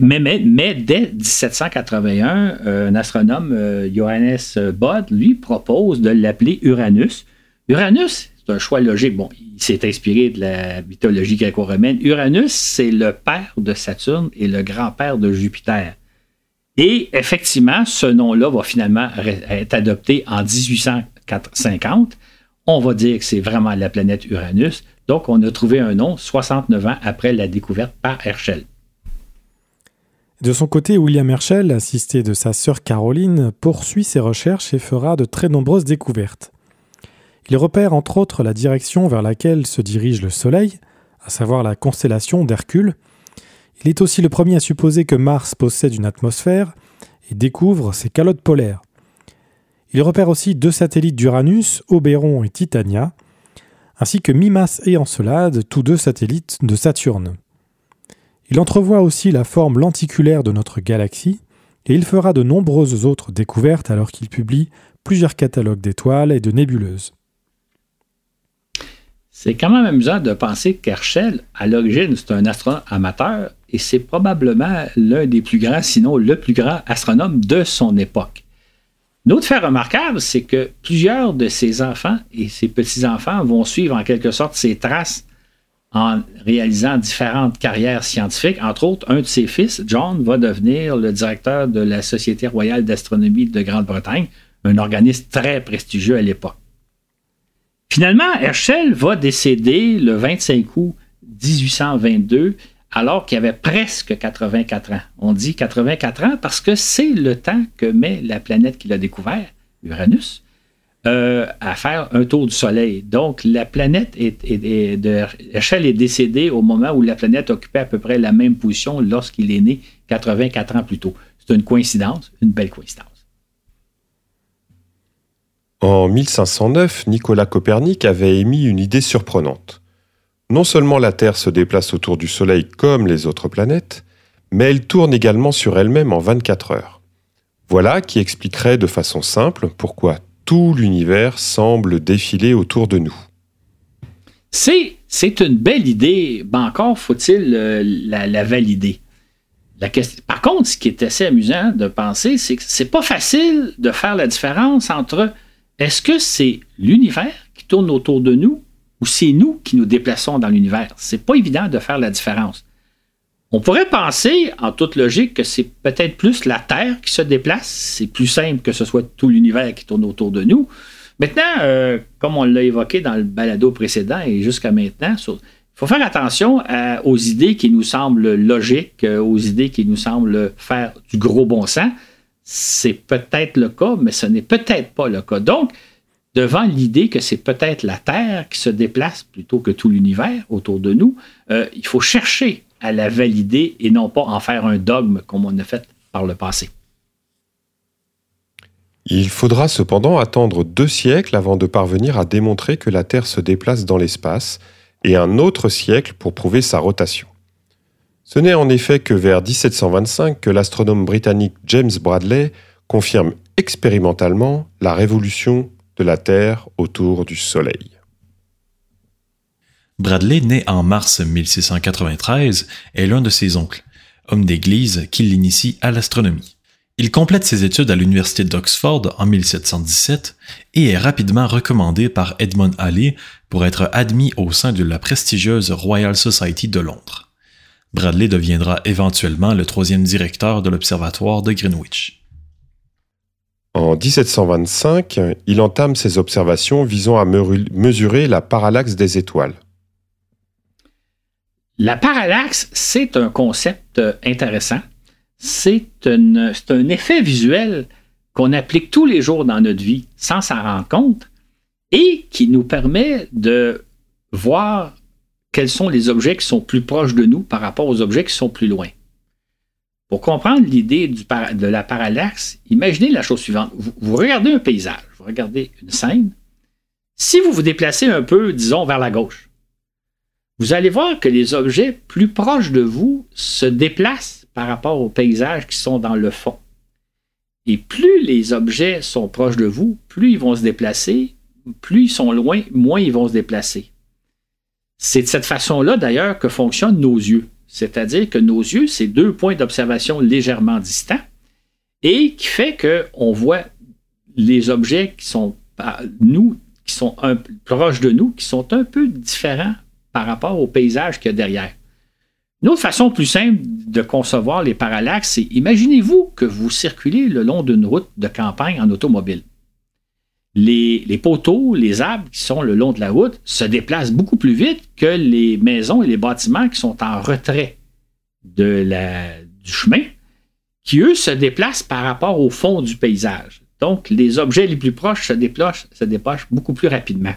mais, dès 1781, un astronome, euh, Johannes Bode, lui propose de l'appeler Uranus. Uranus, c'est un choix logique. Bon, il s'est inspiré de la mythologie gréco-romaine. Uranus, c'est le père de Saturne et le grand-père de Jupiter. Et effectivement, ce nom-là va finalement être adopté en 1850. On va dire que c'est vraiment la planète Uranus. Donc, on a trouvé un nom 69 ans après la découverte par Herschel. De son côté, William Herschel, assisté de sa sœur Caroline, poursuit ses recherches et fera de très nombreuses découvertes. Il repère entre autres la direction vers laquelle se dirige le Soleil, à savoir la constellation d'Hercule. Il est aussi le premier à supposer que Mars possède une atmosphère et découvre ses calottes polaires. Il repère aussi deux satellites d'Uranus, Oberon et Titania, ainsi que Mimas et Encelade, tous deux satellites de Saturne. Il entrevoit aussi la forme lenticulaire de notre galaxie, et il fera de nombreuses autres découvertes alors qu'il publie plusieurs catalogues d'étoiles et de nébuleuses. C'est quand même amusant de penser qu'Herschel, à l'origine, c'est un astronome amateur et c'est probablement l'un des plus grands, sinon le plus grand astronome de son époque. L'autre fait remarquable, c'est que plusieurs de ses enfants et ses petits-enfants vont suivre en quelque sorte ses traces en réalisant différentes carrières scientifiques. Entre autres, un de ses fils, John, va devenir le directeur de la Société royale d'astronomie de Grande-Bretagne, un organisme très prestigieux à l'époque. Finalement, Herschel va décéder le 25 août 1822 alors qu'il avait presque 84 ans. On dit 84 ans parce que c'est le temps que met la planète qu'il a découvert, Uranus, euh, à faire un tour du Soleil. Donc, la planète est, Herschel est décédé au moment où la planète occupait à peu près la même position lorsqu'il est né 84 ans plus tôt. C'est une coïncidence, une belle coïncidence. En 1509, Nicolas Copernic avait émis une idée surprenante. Non seulement la Terre se déplace autour du Soleil comme les autres planètes, mais elle tourne également sur elle-même en 24 heures. Voilà qui expliquerait de façon simple pourquoi tout l'univers semble défiler autour de nous. C'est, c'est une belle idée, mais encore faut-il euh, la, valider. Par contre, ce qui est assez amusant de penser, c'est que c'est pas facile de faire la différence entre est-ce que c'est l'univers qui tourne autour de nous ou c'est nous qui nous déplaçons dans l'univers? C'est pas évident de faire la différence. On pourrait penser, en toute logique, que c'est peut-être plus la Terre qui se déplace. C'est plus simple que ce soit tout l'univers qui tourne autour de nous. Maintenant, euh, comme on l'a évoqué dans le balado précédent et jusqu'à maintenant, il faut faire attention aux idées qui nous semblent logiques, euh, aux idées qui nous semblent faire du gros bon sens c'est peut-être le cas, mais ce n'est peut-être pas le cas. Donc, devant l'idée que c'est peut-être la Terre qui se déplace plutôt que tout l'univers autour de nous, euh, il faut chercher à la valider et non pas en faire un dogme comme on a fait par le passé. Il faudra cependant attendre deux siècles avant de parvenir à démontrer que la Terre se déplace dans l'espace et un autre siècle pour prouver sa rotation. Ce n'est en effet que vers 1725 que l'astronome britannique James Bradley confirme expérimentalement la révolution de la Terre autour du Soleil. Bradley, né en mars 1693, est l'un de ses oncles, homme d'église qui l'initie à l'astronomie. Il complète ses études à l'université d'Oxford en 1717 et est rapidement recommandé par Edmund Halley pour être admis au sein de la prestigieuse Royal Society de Londres. Bradley deviendra éventuellement le troisième directeur de l'Observatoire de Greenwich. En 1725, il entame ses observations visant à mesurer la parallaxe des étoiles. La parallaxe, c'est un concept intéressant. C'est un effet visuel qu'on applique tous les jours dans notre vie sans s'en rendre compte et qui nous permet de voir quels sont les objets qui sont plus proches de nous par rapport aux objets qui sont plus loin. Pour comprendre l'idée de la parallaxe, imaginez la chose suivante. Vous, regardez un paysage, vous regardez une scène. Si vous vous déplacez un peu, disons, vers la gauche, vous allez voir que les objets plus proches de vous se déplacent par rapport aux paysages qui sont dans le fond. Et plus les objets sont proches de vous, plus ils vont se déplacer, plus ils sont loin, moins ils vont se déplacer. C'est de cette façon-là, d'ailleurs, que fonctionnent nos yeux. C'est-à-dire que nos yeux, c'est deux points d'observation légèrement distants et qui fait qu'on voit les objets qui sont nous, qui sont proches de nous, qui sont un peu différents par rapport au paysage qu'il y a derrière. Une autre façon plus simple de concevoir les parallaxes, c'est imaginez-vous que vous circulez le long d'une route de campagne en automobile les, poteaux, les arbres qui sont le long de la route se déplacent beaucoup plus vite que les maisons et les bâtiments qui sont en retrait de la, du chemin, qui eux se déplacent par rapport au fond du paysage. Donc, les objets les plus proches se déplacent, se déplacent beaucoup plus rapidement.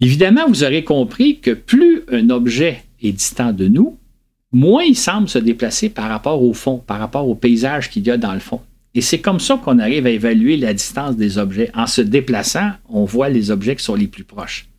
Évidemment, vous aurez compris que plus un objet est distant de nous, moins il semble se déplacer par rapport au fond, par rapport au paysage qu'il y a dans le fond. Et c'est comme ça qu'on arrive à évaluer la distance des objets. En se déplaçant, on voit les objets qui sont les plus proches.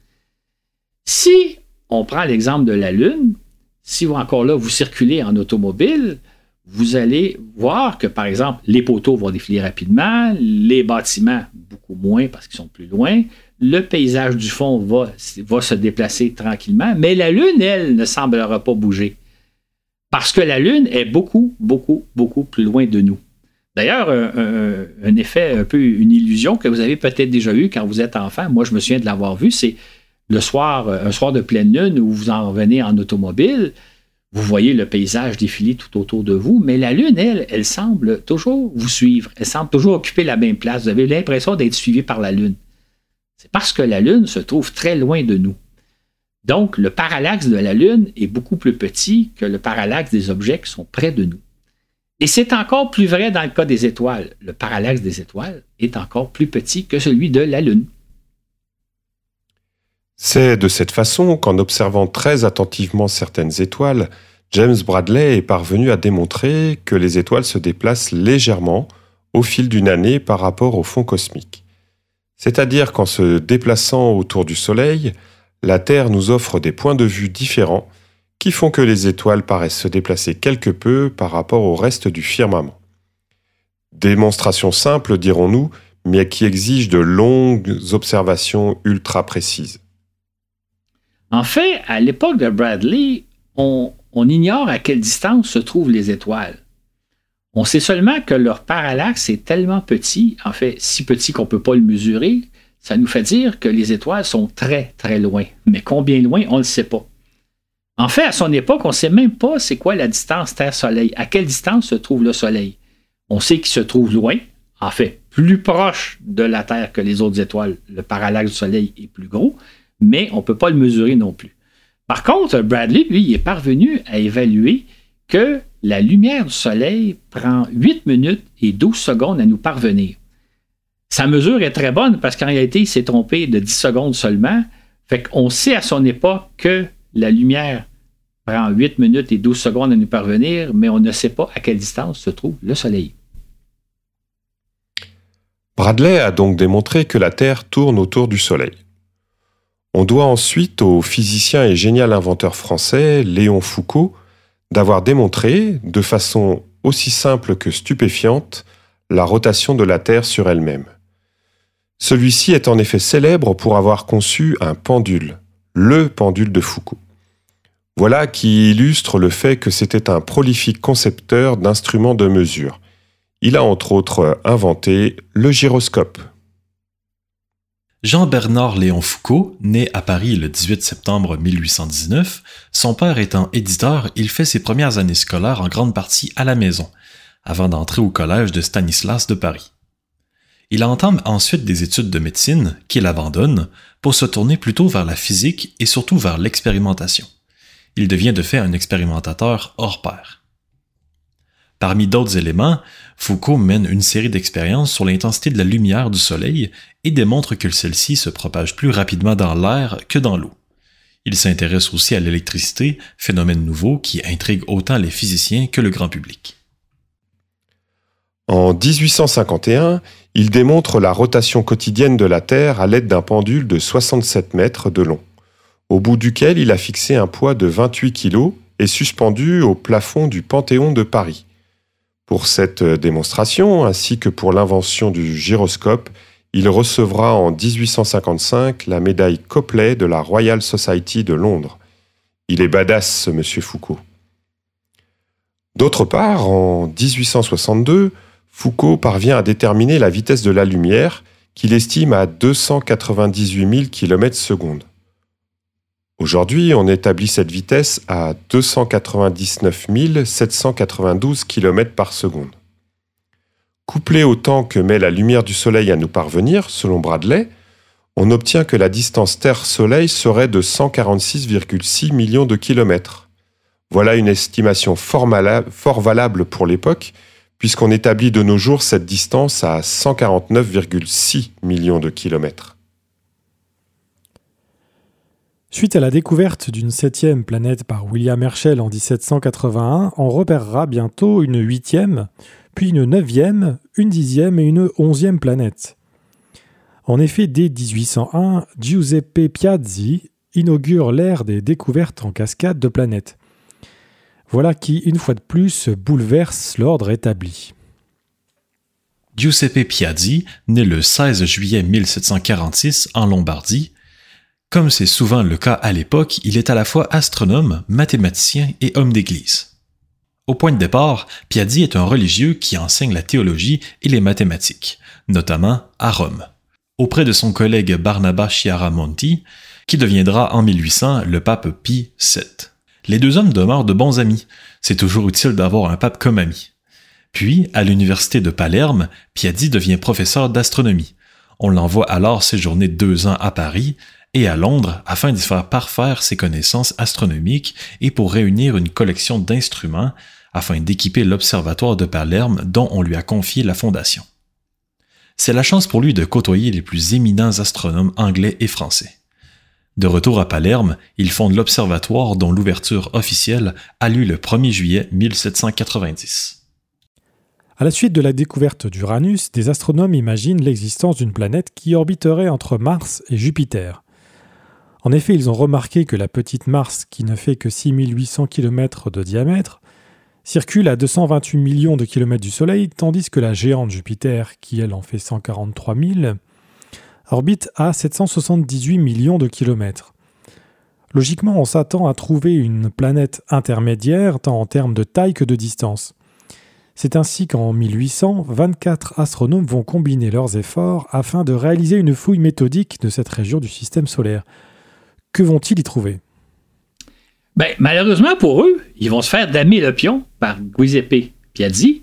Si on prend l'exemple de la Lune, si vous encore là, vous circulez en automobile, vous allez voir que, par exemple, les poteaux vont défiler rapidement, les bâtiments beaucoup moins parce qu'ils sont plus loin, le paysage du fond va, va se déplacer tranquillement, mais la Lune, elle, ne semblera pas bouger. Parce que la Lune est beaucoup, beaucoup, beaucoup plus loin de nous. D'ailleurs, un, effet, un peu une illusion que vous avez peut-être déjà eu quand vous êtes enfant, moi je me souviens de l'avoir vu, c'est le soir, un soir de pleine lune où vous en revenez en automobile, vous voyez le paysage défiler tout autour de vous, mais la Lune, elle, elle semble toujours vous suivre. Elle semble toujours occuper la même place. Vous avez l'impression d'être suivi par la Lune. C'est parce que la Lune se trouve très loin de nous. Donc, le parallaxe de la Lune est beaucoup plus petit que le parallaxe des objets qui sont près de nous. Et c'est encore plus vrai dans le cas des étoiles. Le parallaxe des étoiles est encore plus petit que celui de la Lune. C'est de cette façon qu'en observant très attentivement certaines étoiles, James Bradley est parvenu à démontrer que les étoiles se déplacent légèrement au fil d'une année par rapport au fond cosmique. C'est-à-dire qu'en se déplaçant autour du Soleil, la Terre nous offre des points de vue différents qui font que les étoiles paraissent se déplacer quelque peu par rapport au reste du firmament. Démonstration simple, dirons-nous, mais qui exige de longues observations ultra précises. En fait, à l'époque de Bradley, on, ignore à quelle distance se trouvent les étoiles. On sait seulement que leur parallaxe est tellement petit, en fait si petit qu'on ne peut pas le mesurer, ça nous fait dire que les étoiles sont très très loin. Mais combien loin, on ne le sait pas. En fait, à son époque, on ne sait même pas c'est quoi la distance Terre-Soleil. À quelle distance se trouve le Soleil? On sait qu'il se trouve loin, en fait, plus proche de la Terre que les autres étoiles. Le parallaxe du Soleil est plus gros, mais on ne peut pas le mesurer non plus. Par contre, Bradley, lui, il est parvenu à évaluer que la lumière du Soleil prend 8 minutes et 12 secondes à nous parvenir. Sa mesure est très bonne parce qu'en réalité, il s'est trompé de 10 secondes seulement. Fait qu'on sait à son époque que la lumière prend 8 minutes et 12 secondes à nous parvenir, mais on ne sait pas à quelle distance se trouve le Soleil. Bradley a donc démontré que la Terre tourne autour du Soleil. On doit ensuite au physicien et génial inventeur français Léon Foucault d'avoir démontré, de façon aussi simple que stupéfiante, la rotation de la Terre sur elle-même. Celui-ci est en effet célèbre pour avoir conçu un pendule, le pendule de Foucault. Voilà qui illustre le fait que c'était un prolifique concepteur d'instruments de mesure. Il a entre autres inventé le gyroscope. Jean-Bernard Léon Foucault, né à Paris le 18 septembre 1819, son père étant éditeur, il fait ses premières années scolaires en grande partie à la maison, avant d'entrer au collège de Stanislas de Paris. Il entame ensuite des études de médecine, qu'il abandonne, pour se tourner plutôt vers la physique et surtout vers l'expérimentation. Il devient de fait un expérimentateur hors pair. Parmi d'autres éléments, Foucault mène une série d'expériences sur l'intensité de la lumière du Soleil et démontre que celle-ci se propage plus rapidement dans l'air que dans l'eau. Il s'intéresse aussi à l'électricité, phénomène nouveau qui intrigue autant les physiciens que le grand public. En 1851, il démontre la rotation quotidienne de la Terre à l'aide d'un pendule de 67 mètres de long, au bout duquel il a fixé un poids de 28 kg et suspendu au plafond du Panthéon de Paris. Pour cette démonstration, ainsi que pour l'invention du gyroscope, il recevra en 1855 la médaille Copley de la Royal Society de Londres. Il est badass, ce monsieur Foucault. D'autre part, en 1862, Foucault parvient à déterminer la vitesse de la lumière, qu'il estime à 298 000 km secondes. Aujourd'hui, on établit cette vitesse à 299 792 km par seconde. Couplé au temps que met la lumière du Soleil à nous parvenir, selon Bradley, on obtient que la distance Terre-Soleil serait de 146,6 millions de kilomètres. Voilà une estimation fort valable pour l'époque, puisqu'on établit de nos jours cette distance à 149,6 millions de kilomètres. Suite à la découverte d'une septième planète par William Herschel en 1781, on repérera bientôt une huitième, puis une neuvième, une dixième et une onzième planète. En effet, dès 1801, Giuseppe Piazzi inaugure l'ère des découvertes en cascade de planètes. Voilà qui, une fois de plus, bouleverse l'ordre établi. Giuseppe Piazzi, né le 16 juillet 1746 en Lombardie, comme c'est souvent le cas à l'époque, il est à la fois astronome, mathématicien et homme d'église. Au point de départ, Piazzi est un religieux qui enseigne la théologie et les mathématiques, notamment à Rome, auprès de son collègue Barnaba Chiaramonti, qui deviendra en 1800 le pape Pie VII. Les deux hommes demeurent de bons amis. C'est toujours utile d'avoir un pape comme ami. Puis, à l'université de Palerme, Piazzi devient professeur d'astronomie. On l'envoie alors séjourner deux ans à Paris, et à Londres afin d'y faire parfaire ses connaissances astronomiques et pour réunir une collection d'instruments afin d'équiper l'observatoire de Palerme dont on lui a confié la fondation. C'est la chance pour lui de côtoyer les plus éminents astronomes anglais et français. De retour à Palerme, il fonde l'observatoire dont l'ouverture officielle a lieu le 1er juillet 1790. À la suite de la découverte d'Uranus, des astronomes imaginent l'existence d'une planète qui orbiterait entre Mars et Jupiter. En effet, ils ont remarqué que la petite Mars, qui ne fait que 6800 km de diamètre, circule à 228 millions de kilomètres du Soleil, tandis que la géante Jupiter, qui elle en fait 143 000, orbite à 778 millions de kilomètres. Logiquement, on s'attend à trouver une planète intermédiaire tant en termes de taille que de distance. C'est ainsi qu'en 1800, 24 astronomes vont combiner leurs efforts afin de réaliser une fouille méthodique de cette région du système solaire. Que vont-ils y trouver? Ben, Malheureusement pour eux, ils vont se faire damer le pion par Giuseppe Piazzi,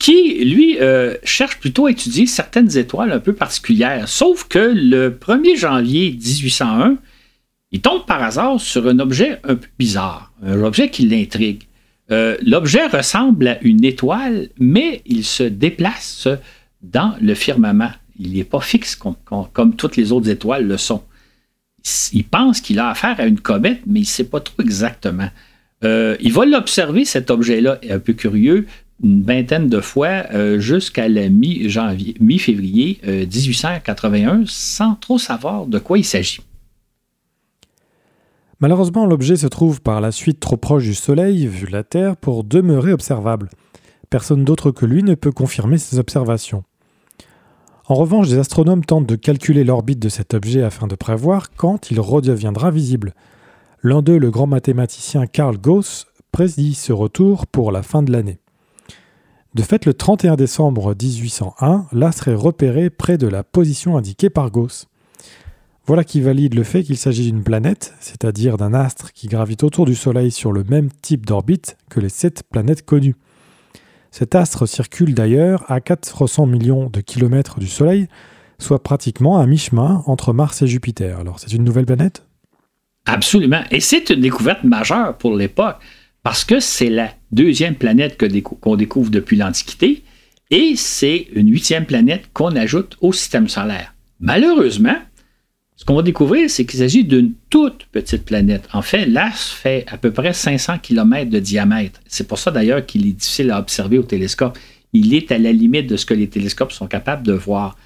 qui, lui, euh, cherche plutôt à étudier certaines étoiles un peu particulières. Sauf que le 1er janvier 1801, il tombe par hasard sur un objet un peu bizarre, un objet qui l'intrigue. Euh, l'objet ressemble à une étoile, mais il se déplace dans le firmament. Il n'est pas fixe comme toutes les autres étoiles le sont il pense qu'il a affaire à une comète, mais il ne sait pas trop exactement. Euh, il va l'observer, cet objet-là, un peu curieux, une vingtaine de fois euh, jusqu'à la mi-février 1881, euh, sans trop savoir de quoi il s'agit. Malheureusement, l'objet se trouve par la suite trop proche du Soleil, vu la Terre, pour demeurer observable. Personne d'autre que lui ne peut confirmer ses observations. En revanche, des astronomes tentent de calculer l'orbite de cet objet afin de prévoir quand il redeviendra visible. L'un d'eux, le grand mathématicien Carl Gauss, prédit ce retour pour la fin de l'année. De fait, le 31 décembre 1801, l'astre est repéré près de la position indiquée par Gauss. Voilà qui valide le fait qu'il s'agit d'une planète, c'est-à-dire d'un astre qui gravite autour du Soleil sur le même type d'orbite que les sept planètes connues. Cet astre circule d'ailleurs à 400 millions de kilomètres du Soleil, soit pratiquement à mi-chemin entre Mars et Jupiter. Alors c'est une nouvelle planète? Absolument. Et c'est une découverte majeure pour l'époque, parce que c'est la deuxième planète qu'on découvre depuis l'Antiquité, et c'est une huitième planète qu'on ajoute au système solaire. Malheureusement, ce qu'on va découvrir, c'est qu'il s'agit d'une toute petite planète. En fait, l'astre fait à peu près 500 km de diamètre. C'est pour ça d'ailleurs qu'il est difficile à observer au télescope. Il est à la limite de ce que les télescopes sont capables de voir.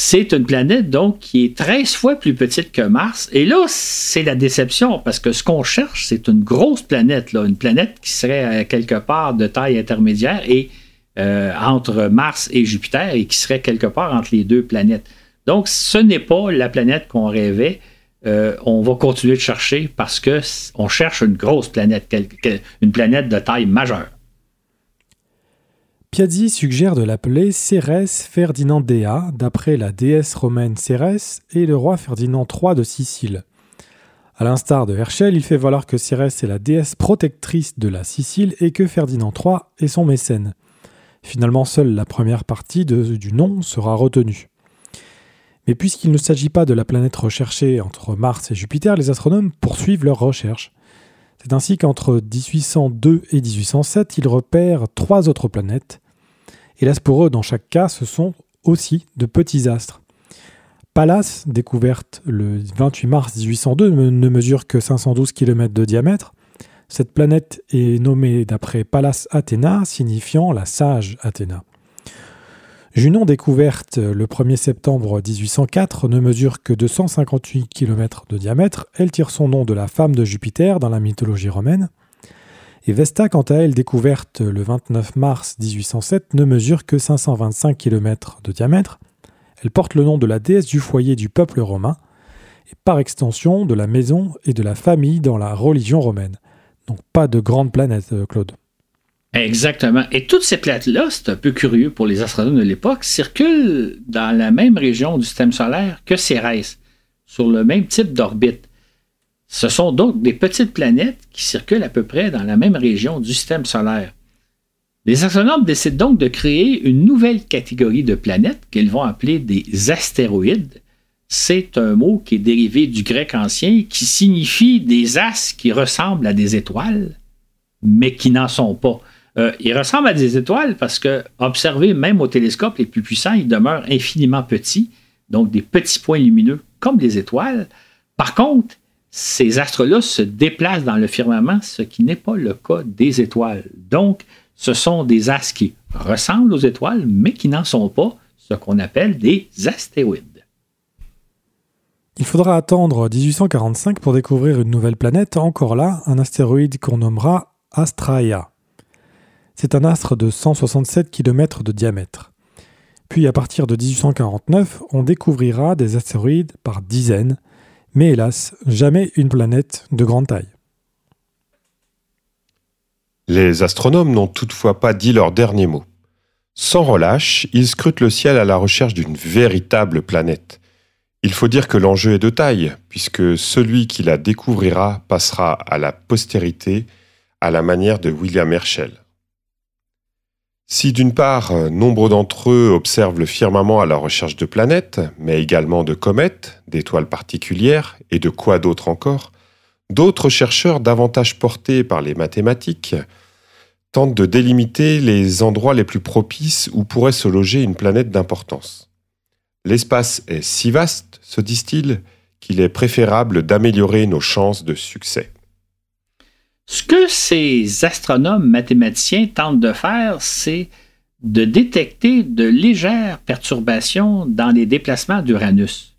C'est une planète donc qui est 13 fois plus petite que Mars. Et là, c'est la déception parce que ce qu'on cherche, c'est une grosse planète, là, une planète qui serait quelque part de taille intermédiaire et euh, entre Mars et Jupiter et qui serait quelque part entre les deux planètes. Donc, ce n'est pas la planète qu'on rêvait. Euh, on va continuer de chercher parce qu'on cherche une grosse planète, une planète de taille majeure. Piazzi suggère de l'appeler Cérès Ferdinandea, d'après la déesse romaine Cérès et le roi Ferdinand III de Sicile. À l'instar de Herschel, il fait valoir que Cérès est la déesse protectrice de la Sicile et que Ferdinand III est son mécène. Finalement, seule la première partie du nom sera retenue. Mais puisqu'il ne s'agit pas de la planète recherchée entre Mars et Jupiter, les astronomes poursuivent leurs recherches. C'est ainsi qu'entre 1802 et 1807, ils repèrent trois autres planètes. Hélas pour eux, dans chaque cas, ce sont aussi de petits astres. Pallas, découverte le 28 mars 1802, ne mesure que 512 km de diamètre. Cette planète est nommée d'après Pallas Athéna, signifiant la sage Athéna. Junon, découverte le 1er septembre 1804, ne mesure que 258 km de diamètre. Elle tire son nom de la femme de Jupiter dans la mythologie romaine. Et Vesta, quant à elle, découverte le 29 mars 1807, ne mesure que 525 km de diamètre. Elle porte le nom de la déesse du foyer du peuple romain, et par extension de la maison et de la famille dans la religion romaine. Donc pas de grande planète, euh, Claude. Exactement. Et toutes ces planètes-là, c'est un peu curieux pour les astronomes de l'époque, circulent dans la même région du système solaire que Cérès, sur le même type d'orbite. Ce sont donc des petites planètes qui circulent à peu près dans la même région du système solaire. Les astronomes décident donc de créer une nouvelle catégorie de planètes qu'ils vont appeler des astéroïdes. C'est un mot qui est dérivé du grec ancien qui signifie des as qui ressemblent à des étoiles, mais qui n'en sont pas. Euh, ils ressemblent à des étoiles parce que, observés même au télescope les plus puissants, ils demeurent infiniment petits, donc des petits points lumineux comme des étoiles. Par contre, ces astres-là se déplacent dans le firmament, ce qui n'est pas le cas des étoiles. Donc, ce sont des astres qui ressemblent aux étoiles, mais qui n'en sont pas, ce qu'on appelle des astéroïdes. Il faudra attendre 1845 pour découvrir une nouvelle planète, encore là, un astéroïde qu'on nommera Astraea. C'est un astre de 167 km de diamètre. Puis à partir de 1849, on découvrira des astéroïdes par dizaines, mais hélas, jamais une planète de grande taille. Les astronomes n'ont toutefois pas dit leur dernier mot. Sans relâche, ils scrutent le ciel à la recherche d'une véritable planète. Il faut dire que l'enjeu est de taille, puisque celui qui la découvrira passera à la postérité à la manière de William Herschel. Si d'une part, nombre d'entre eux observent le firmament à la recherche de planètes, mais également de comètes, d'étoiles particulières et de quoi d'autre encore, d'autres chercheurs davantage portés par les mathématiques tentent de délimiter les endroits les plus propices où pourrait se loger une planète d'importance. L'espace est si vaste, se disent-ils, qu'il est préférable d'améliorer nos chances de succès. Ce que ces astronomes mathématiciens tentent de faire, c'est de détecter de légères perturbations dans les déplacements d'Uranus.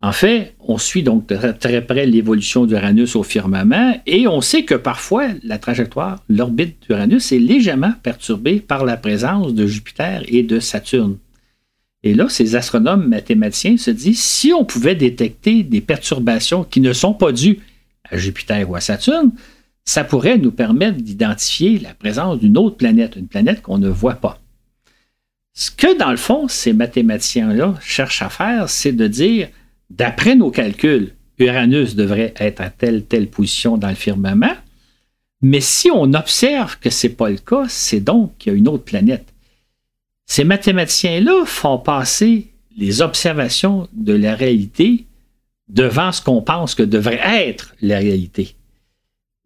En fait, on suit donc très près l'évolution d'Uranus au firmament et on sait que parfois la trajectoire, l'orbite d'Uranus est légèrement perturbée par la présence de Jupiter et de Saturne. Et là, ces astronomes mathématiciens se disent si on pouvait détecter des perturbations qui ne sont pas dues à Jupiter ou à Saturne, ça pourrait nous permettre d'identifier la présence d'une autre planète, une planète qu'on ne voit pas. Ce que, dans le fond, ces mathématiciens-là cherchent à faire, c'est de dire, d'après nos calculs, Uranus devrait être à telle, telle position dans le firmament, mais si on observe que ce n'est pas le cas, c'est donc qu'il y a une autre planète. Ces mathématiciens-là font passer les observations de la réalité devant ce qu'on pense que devrait être la réalité.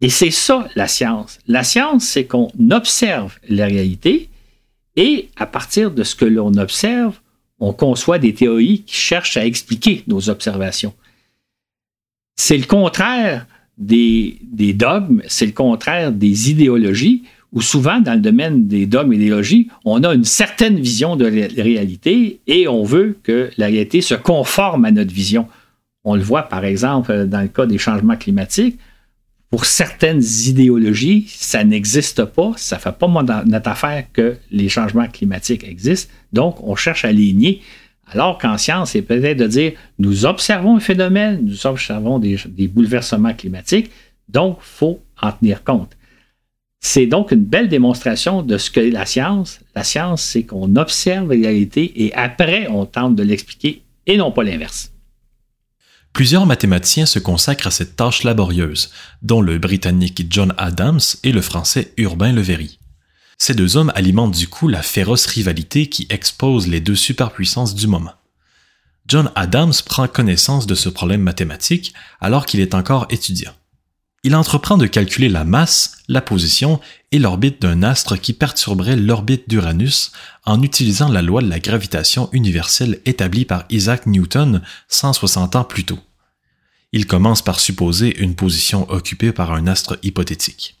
Et c'est ça la science. La science, c'est qu'on observe la réalité et à partir de ce que l'on observe, on conçoit des théories qui cherchent à expliquer nos observations. C'est le contraire des, dogmes, c'est le contraire des idéologies, où souvent, dans le domaine des dogmes et idéologies, on a une certaine vision de la réalité et on veut que la réalité se conforme à notre vision. On le voit, par exemple, dans le cas des changements climatiques pour certaines idéologies, ça n'existe pas. Ça ne fait pas notre affaire que les changements climatiques existent. Donc, on cherche à les nier. Alors qu'en science, c'est peut-être de dire nous observons un phénomène, nous observons des, bouleversements climatiques, donc il faut en tenir compte. C'est donc une belle démonstration de ce qu'est la science. La science, c'est qu'on observe la réalité et après, on tente de l'expliquer et non pas l'inverse. Plusieurs mathématiciens se consacrent à cette tâche laborieuse, dont le Britannique John Adams et le Français Urbain Le Verry. Ces deux hommes alimentent du coup la féroce rivalité qui expose les deux superpuissances du moment. John Adams prend connaissance de ce problème mathématique alors qu'il est encore étudiant. Il entreprend de calculer la masse, la position et l'orbite d'un astre qui perturberait l'orbite d'Uranus en utilisant la loi de la gravitation universelle établie par Isaac Newton 160 ans plus tôt. Il commence par supposer une position occupée par un astre hypothétique.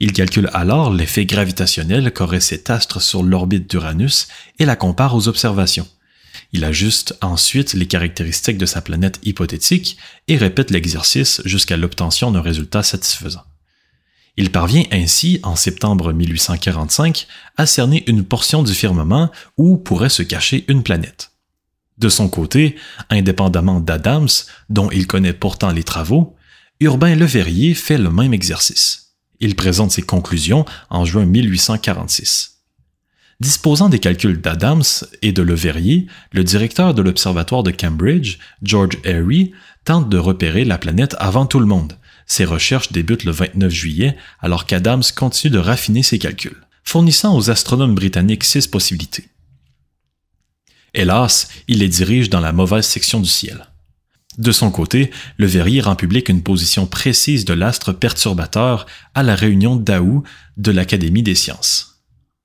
Il calcule alors l'effet gravitationnel qu'aurait cet astre sur l'orbite d'Uranus et la compare aux observations. Il ajuste ensuite les caractéristiques de sa planète hypothétique et répète l'exercice jusqu'à l'obtention d'un résultat satisfaisant. Il parvient ainsi, en septembre 1845, à cerner une portion du firmament où pourrait se cacher une planète. De son côté, indépendamment d'Adams, dont il connaît pourtant les travaux, Urbain Le Verrier fait le même exercice. Il présente ses conclusions en juin 1846. Disposant des calculs d'Adams et de Le Verrier, le directeur de l'Observatoire de Cambridge, George Airy, tente de repérer la planète avant tout le monde, ses recherches débutent le 29 juillet alors qu'Adams continue de raffiner ses calculs, fournissant aux astronomes britanniques six possibilités. Hélas, il les dirige dans la mauvaise section du ciel. De son côté, Le Verrier rend public une position précise de l'astre perturbateur à la réunion d'août de l'Académie des sciences.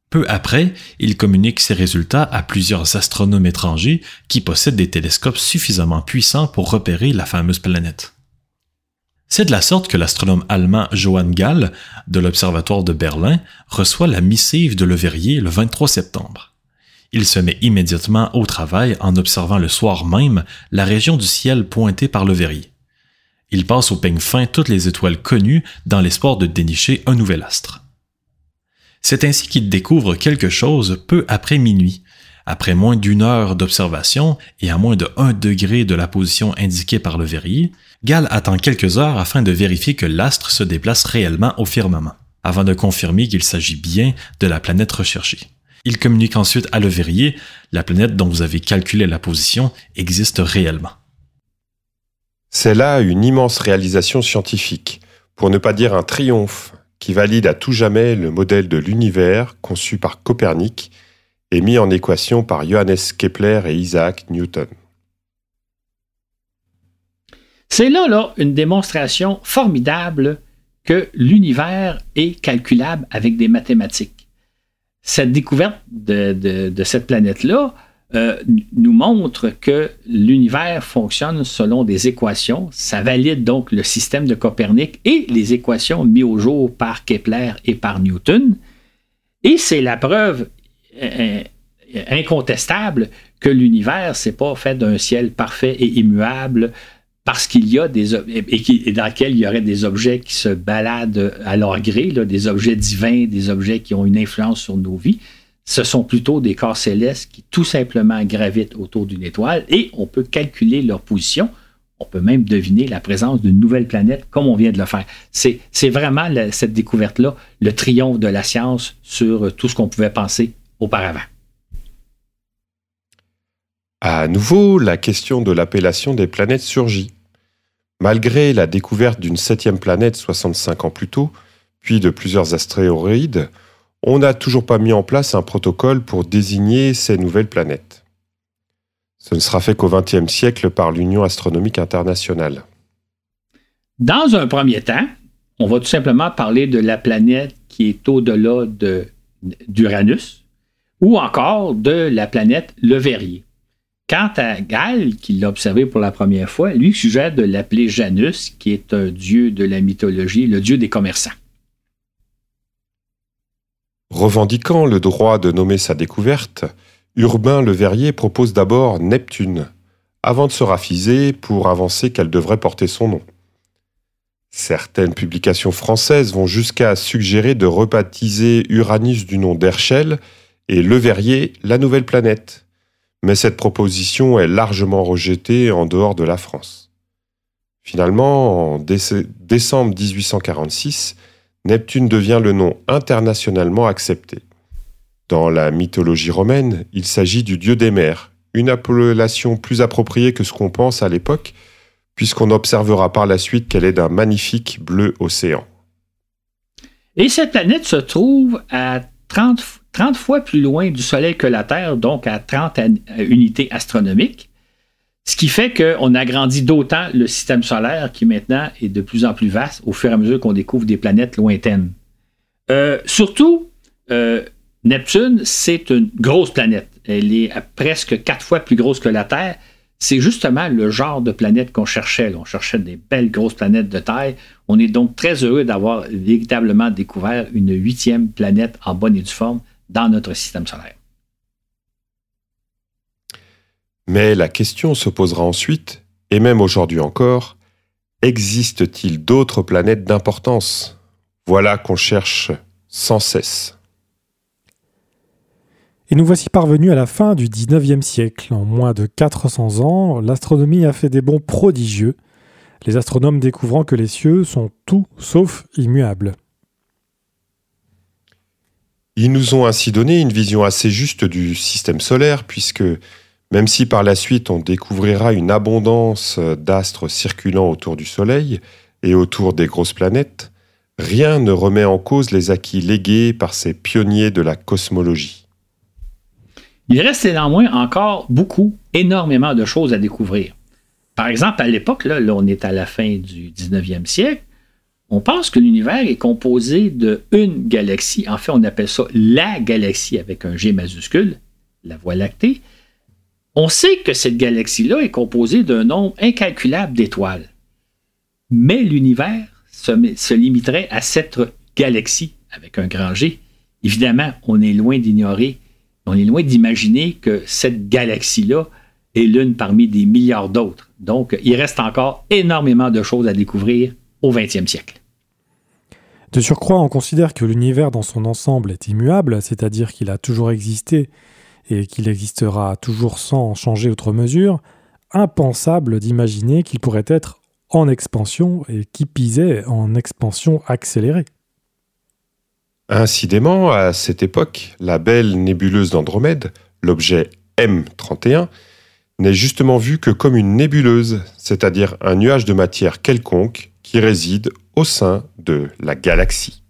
Peu après, il communique ses résultats à plusieurs astronomes étrangers qui possèdent des télescopes suffisamment puissants pour repérer la fameuse planète. C'est de la sorte que l'astronome allemand Johann Gall, de l'Observatoire de Berlin, reçoit la missive de Le Verrier le 23 septembre. Il se met immédiatement au travail en observant le soir même la région du ciel pointée par Le Verrier. Il passe au peigne fin toutes les étoiles connues dans l'espoir de dénicher un nouvel astre. C'est ainsi qu'il découvre quelque chose peu après minuit, après moins d'une heure d'observation et à moins de 1 degré de la position indiquée par le verrier, Gall attend quelques heures afin de vérifier que l'astre se déplace réellement au firmament, avant de confirmer qu'il s'agit bien de la planète recherchée. Il communique ensuite à Le Verrier, la planète dont vous avez calculé la position existe réellement. C'est là une immense réalisation scientifique, pour ne pas dire un triomphe, qui valide à tout jamais le modèle de l'univers conçu par Copernic et mis en équation par Johannes Kepler et Isaac Newton. C'est là, là une démonstration formidable que l'univers est calculable avec des mathématiques. Cette découverte de, cette planète-là euh, nous montre que l'univers fonctionne selon des équations. Ça valide donc le système de Copernic et les équations mises au jour par Kepler et par Newton. Et c'est la preuve incontestable que l'univers, c'est pas fait d'un ciel parfait et immuable parce qu'il y a des et, dans lequel il y aurait des objets qui se baladent à leur gré, des objets divins, des objets qui ont une influence sur nos vies. Ce sont plutôt des corps célestes qui tout simplement gravitent autour d'une étoile et on peut calculer leur position. On peut même deviner la présence d'une nouvelle planète comme on vient de le faire. C'est vraiment cette découverte-là, le triomphe de la science sur tout ce qu'on pouvait penser auparavant. À nouveau, la question de l'appellation des planètes surgit. Malgré la découverte d'une septième planète 65 ans plus tôt, puis de plusieurs astéroïdes, on n'a toujours pas mis en place un protocole pour désigner ces nouvelles planètes. Ce ne sera fait qu'au XXe siècle par l'Union astronomique internationale. Dans un premier temps, on va tout simplement parler de la planète qui est au-delà d'Uranus, ou encore de la planète Le Verrier. Quant à Gall, qui l'a observé pour la première fois, lui suggère de l'appeler Janus, qui est un dieu de la mythologie, le dieu des commerçants. Revendiquant le droit de nommer sa découverte, Urbain Le Verrier propose d'abord Neptune, avant de se raffiser pour avancer qu'elle devrait porter son nom. Certaines publications françaises vont jusqu'à suggérer de rebaptiser Uranus du nom d'Herschel et Le Verrier la nouvelle planète. Mais cette proposition est largement rejetée en dehors de la France. Finalement, en décembre 1846, Neptune devient le nom internationalement accepté. Dans la mythologie romaine, il s'agit du dieu des mers, une appellation plus appropriée que ce qu'on pense à l'époque, puisqu'on observera par la suite qu'elle est d'un magnifique bleu océan. Et cette planète se trouve à 30 30 fois plus loin du Soleil que la Terre, donc à 30 unités astronomiques. Ce qui fait qu'on agrandit d'autant le système solaire qui maintenant est de plus en plus vaste au fur et à mesure qu'on découvre des planètes lointaines. Euh, surtout, euh, Neptune, c'est une grosse planète. Elle est presque quatre fois plus grosse que la Terre. c'est justement le genre de planète qu'on cherchait. On cherchait des belles grosses planètes de taille. On est donc très heureux d'avoir véritablement découvert une huitième planète en bonne et due forme dans notre système solaire. Mais la question se posera ensuite, et même aujourd'hui encore, existe-t-il d'autres planètes d'importance? Voilà qu'on cherche sans cesse. Et nous voici parvenus à la fin du 19e siècle. En moins de 400 ans, l'astronomie a fait des bons prodigieux, les astronomes découvrant que les cieux sont tout sauf immuables. Ils nous ont ainsi donné une vision assez juste du système solaire, puisque même si par la suite on découvrira une abondance d'astres circulant autour du Soleil et autour des grosses planètes, rien ne remet en cause les acquis légués par ces pionniers de la cosmologie. Il reste néanmoins encore beaucoup, énormément de choses à découvrir. Par exemple, à l'époque, là, on est à la fin du 19e siècle, on pense que l'univers est composé de une galaxie. En fait, on appelle ça la galaxie avec un G majuscule, la Voie lactée. On sait que cette galaxie-là est composée d'un nombre incalculable d'étoiles. Mais l'univers se, limiterait à cette galaxie avec un grand G. Évidemment, on est loin d'ignorer on est loin d'imaginer que cette galaxie-là est l'une parmi des milliards d'autres. Donc, il reste encore énormément de choses à découvrir au 20e siècle. De surcroît, on considère que l'univers dans son ensemble est immuable, c'est-à-dire qu'il a toujours existé et qu'il existera toujours sans changer outre mesure, impensable d'imaginer qu'il pourrait être en expansion et qui pisait en expansion accélérée. Incidemment, à cette époque, la belle nébuleuse d'Andromède, l'objet M31, n'est justement vue que comme une nébuleuse, c'est-à-dire un nuage de matière quelconque qui réside au sein de la galaxie.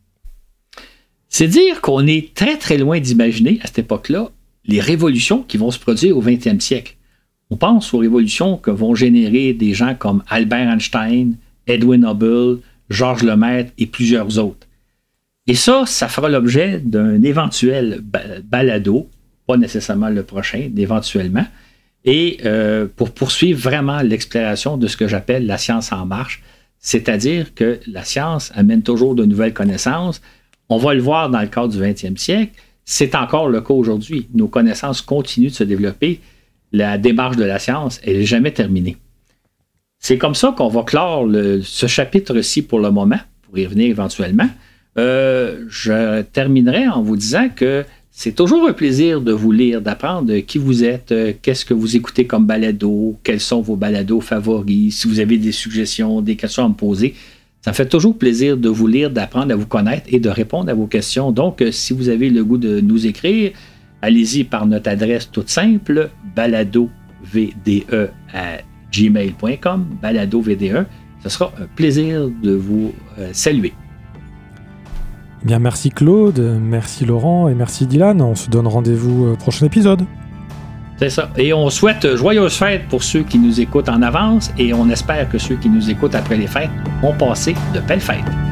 C'est dire qu'on est très très loin d'imaginer à cette époque-là les révolutions qui vont se produire au 20e siècle. On pense aux révolutions que vont générer des gens comme Albert Einstein, Edwin Hubble, Georges Lemaître et plusieurs autres. Et ça, ça fera l'objet d'un éventuel balado, pas nécessairement le prochain, éventuellement, et euh, pour poursuivre vraiment l'exploration de ce que j'appelle la science en marche, c'est-à-dire que la science amène toujours de nouvelles connaissances. On va le voir dans le cadre du 20e siècle. C'est encore le cas aujourd'hui. Nos connaissances continuent de se développer. La démarche de la science, elle n'est jamais terminée. C'est comme ça qu'on va clore ce chapitre-ci pour le moment, pour y revenir éventuellement. Euh, je terminerai en vous disant que c'est toujours un plaisir de vous lire, d'apprendre qui vous êtes, euh, qu'est-ce que vous écoutez comme balado, quels sont vos balados favoris, si vous avez des suggestions, des questions à me poser. Ça me fait toujours plaisir de vous lire, d'apprendre à vous connaître et de répondre à vos questions. Donc, euh, si vous avez le goût de nous écrire, allez-y par notre adresse toute simple, baladovde à gmail.com, baladovde. Ce sera un plaisir de vous saluer. Bien, merci Claude, merci Laurent et merci Dylan. On se donne rendez-vous au prochain épisode. C'est ça. Et on souhaite joyeuses fêtes pour ceux qui nous écoutent en avance et on espère que ceux qui nous écoutent après les fêtes ont passé de belles fêtes.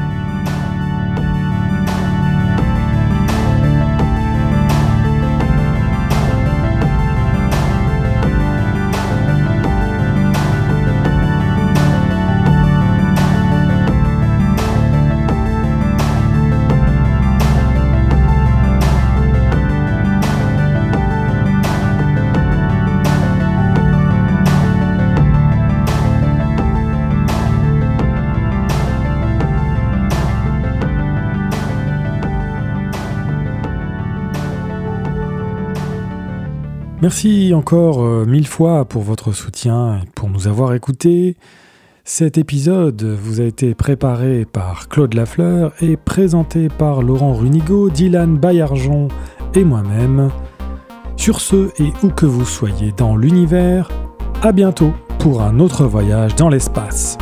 Merci encore euh, mille fois pour votre soutien et pour nous avoir écoutés. Cet épisode vous a été préparé par Claude Lafleur et présenté par Laurent Runigo, Dylan Bayarjon et moi-même. Sur ce et où que vous soyez dans l'univers, à bientôt pour un autre voyage dans l'espace.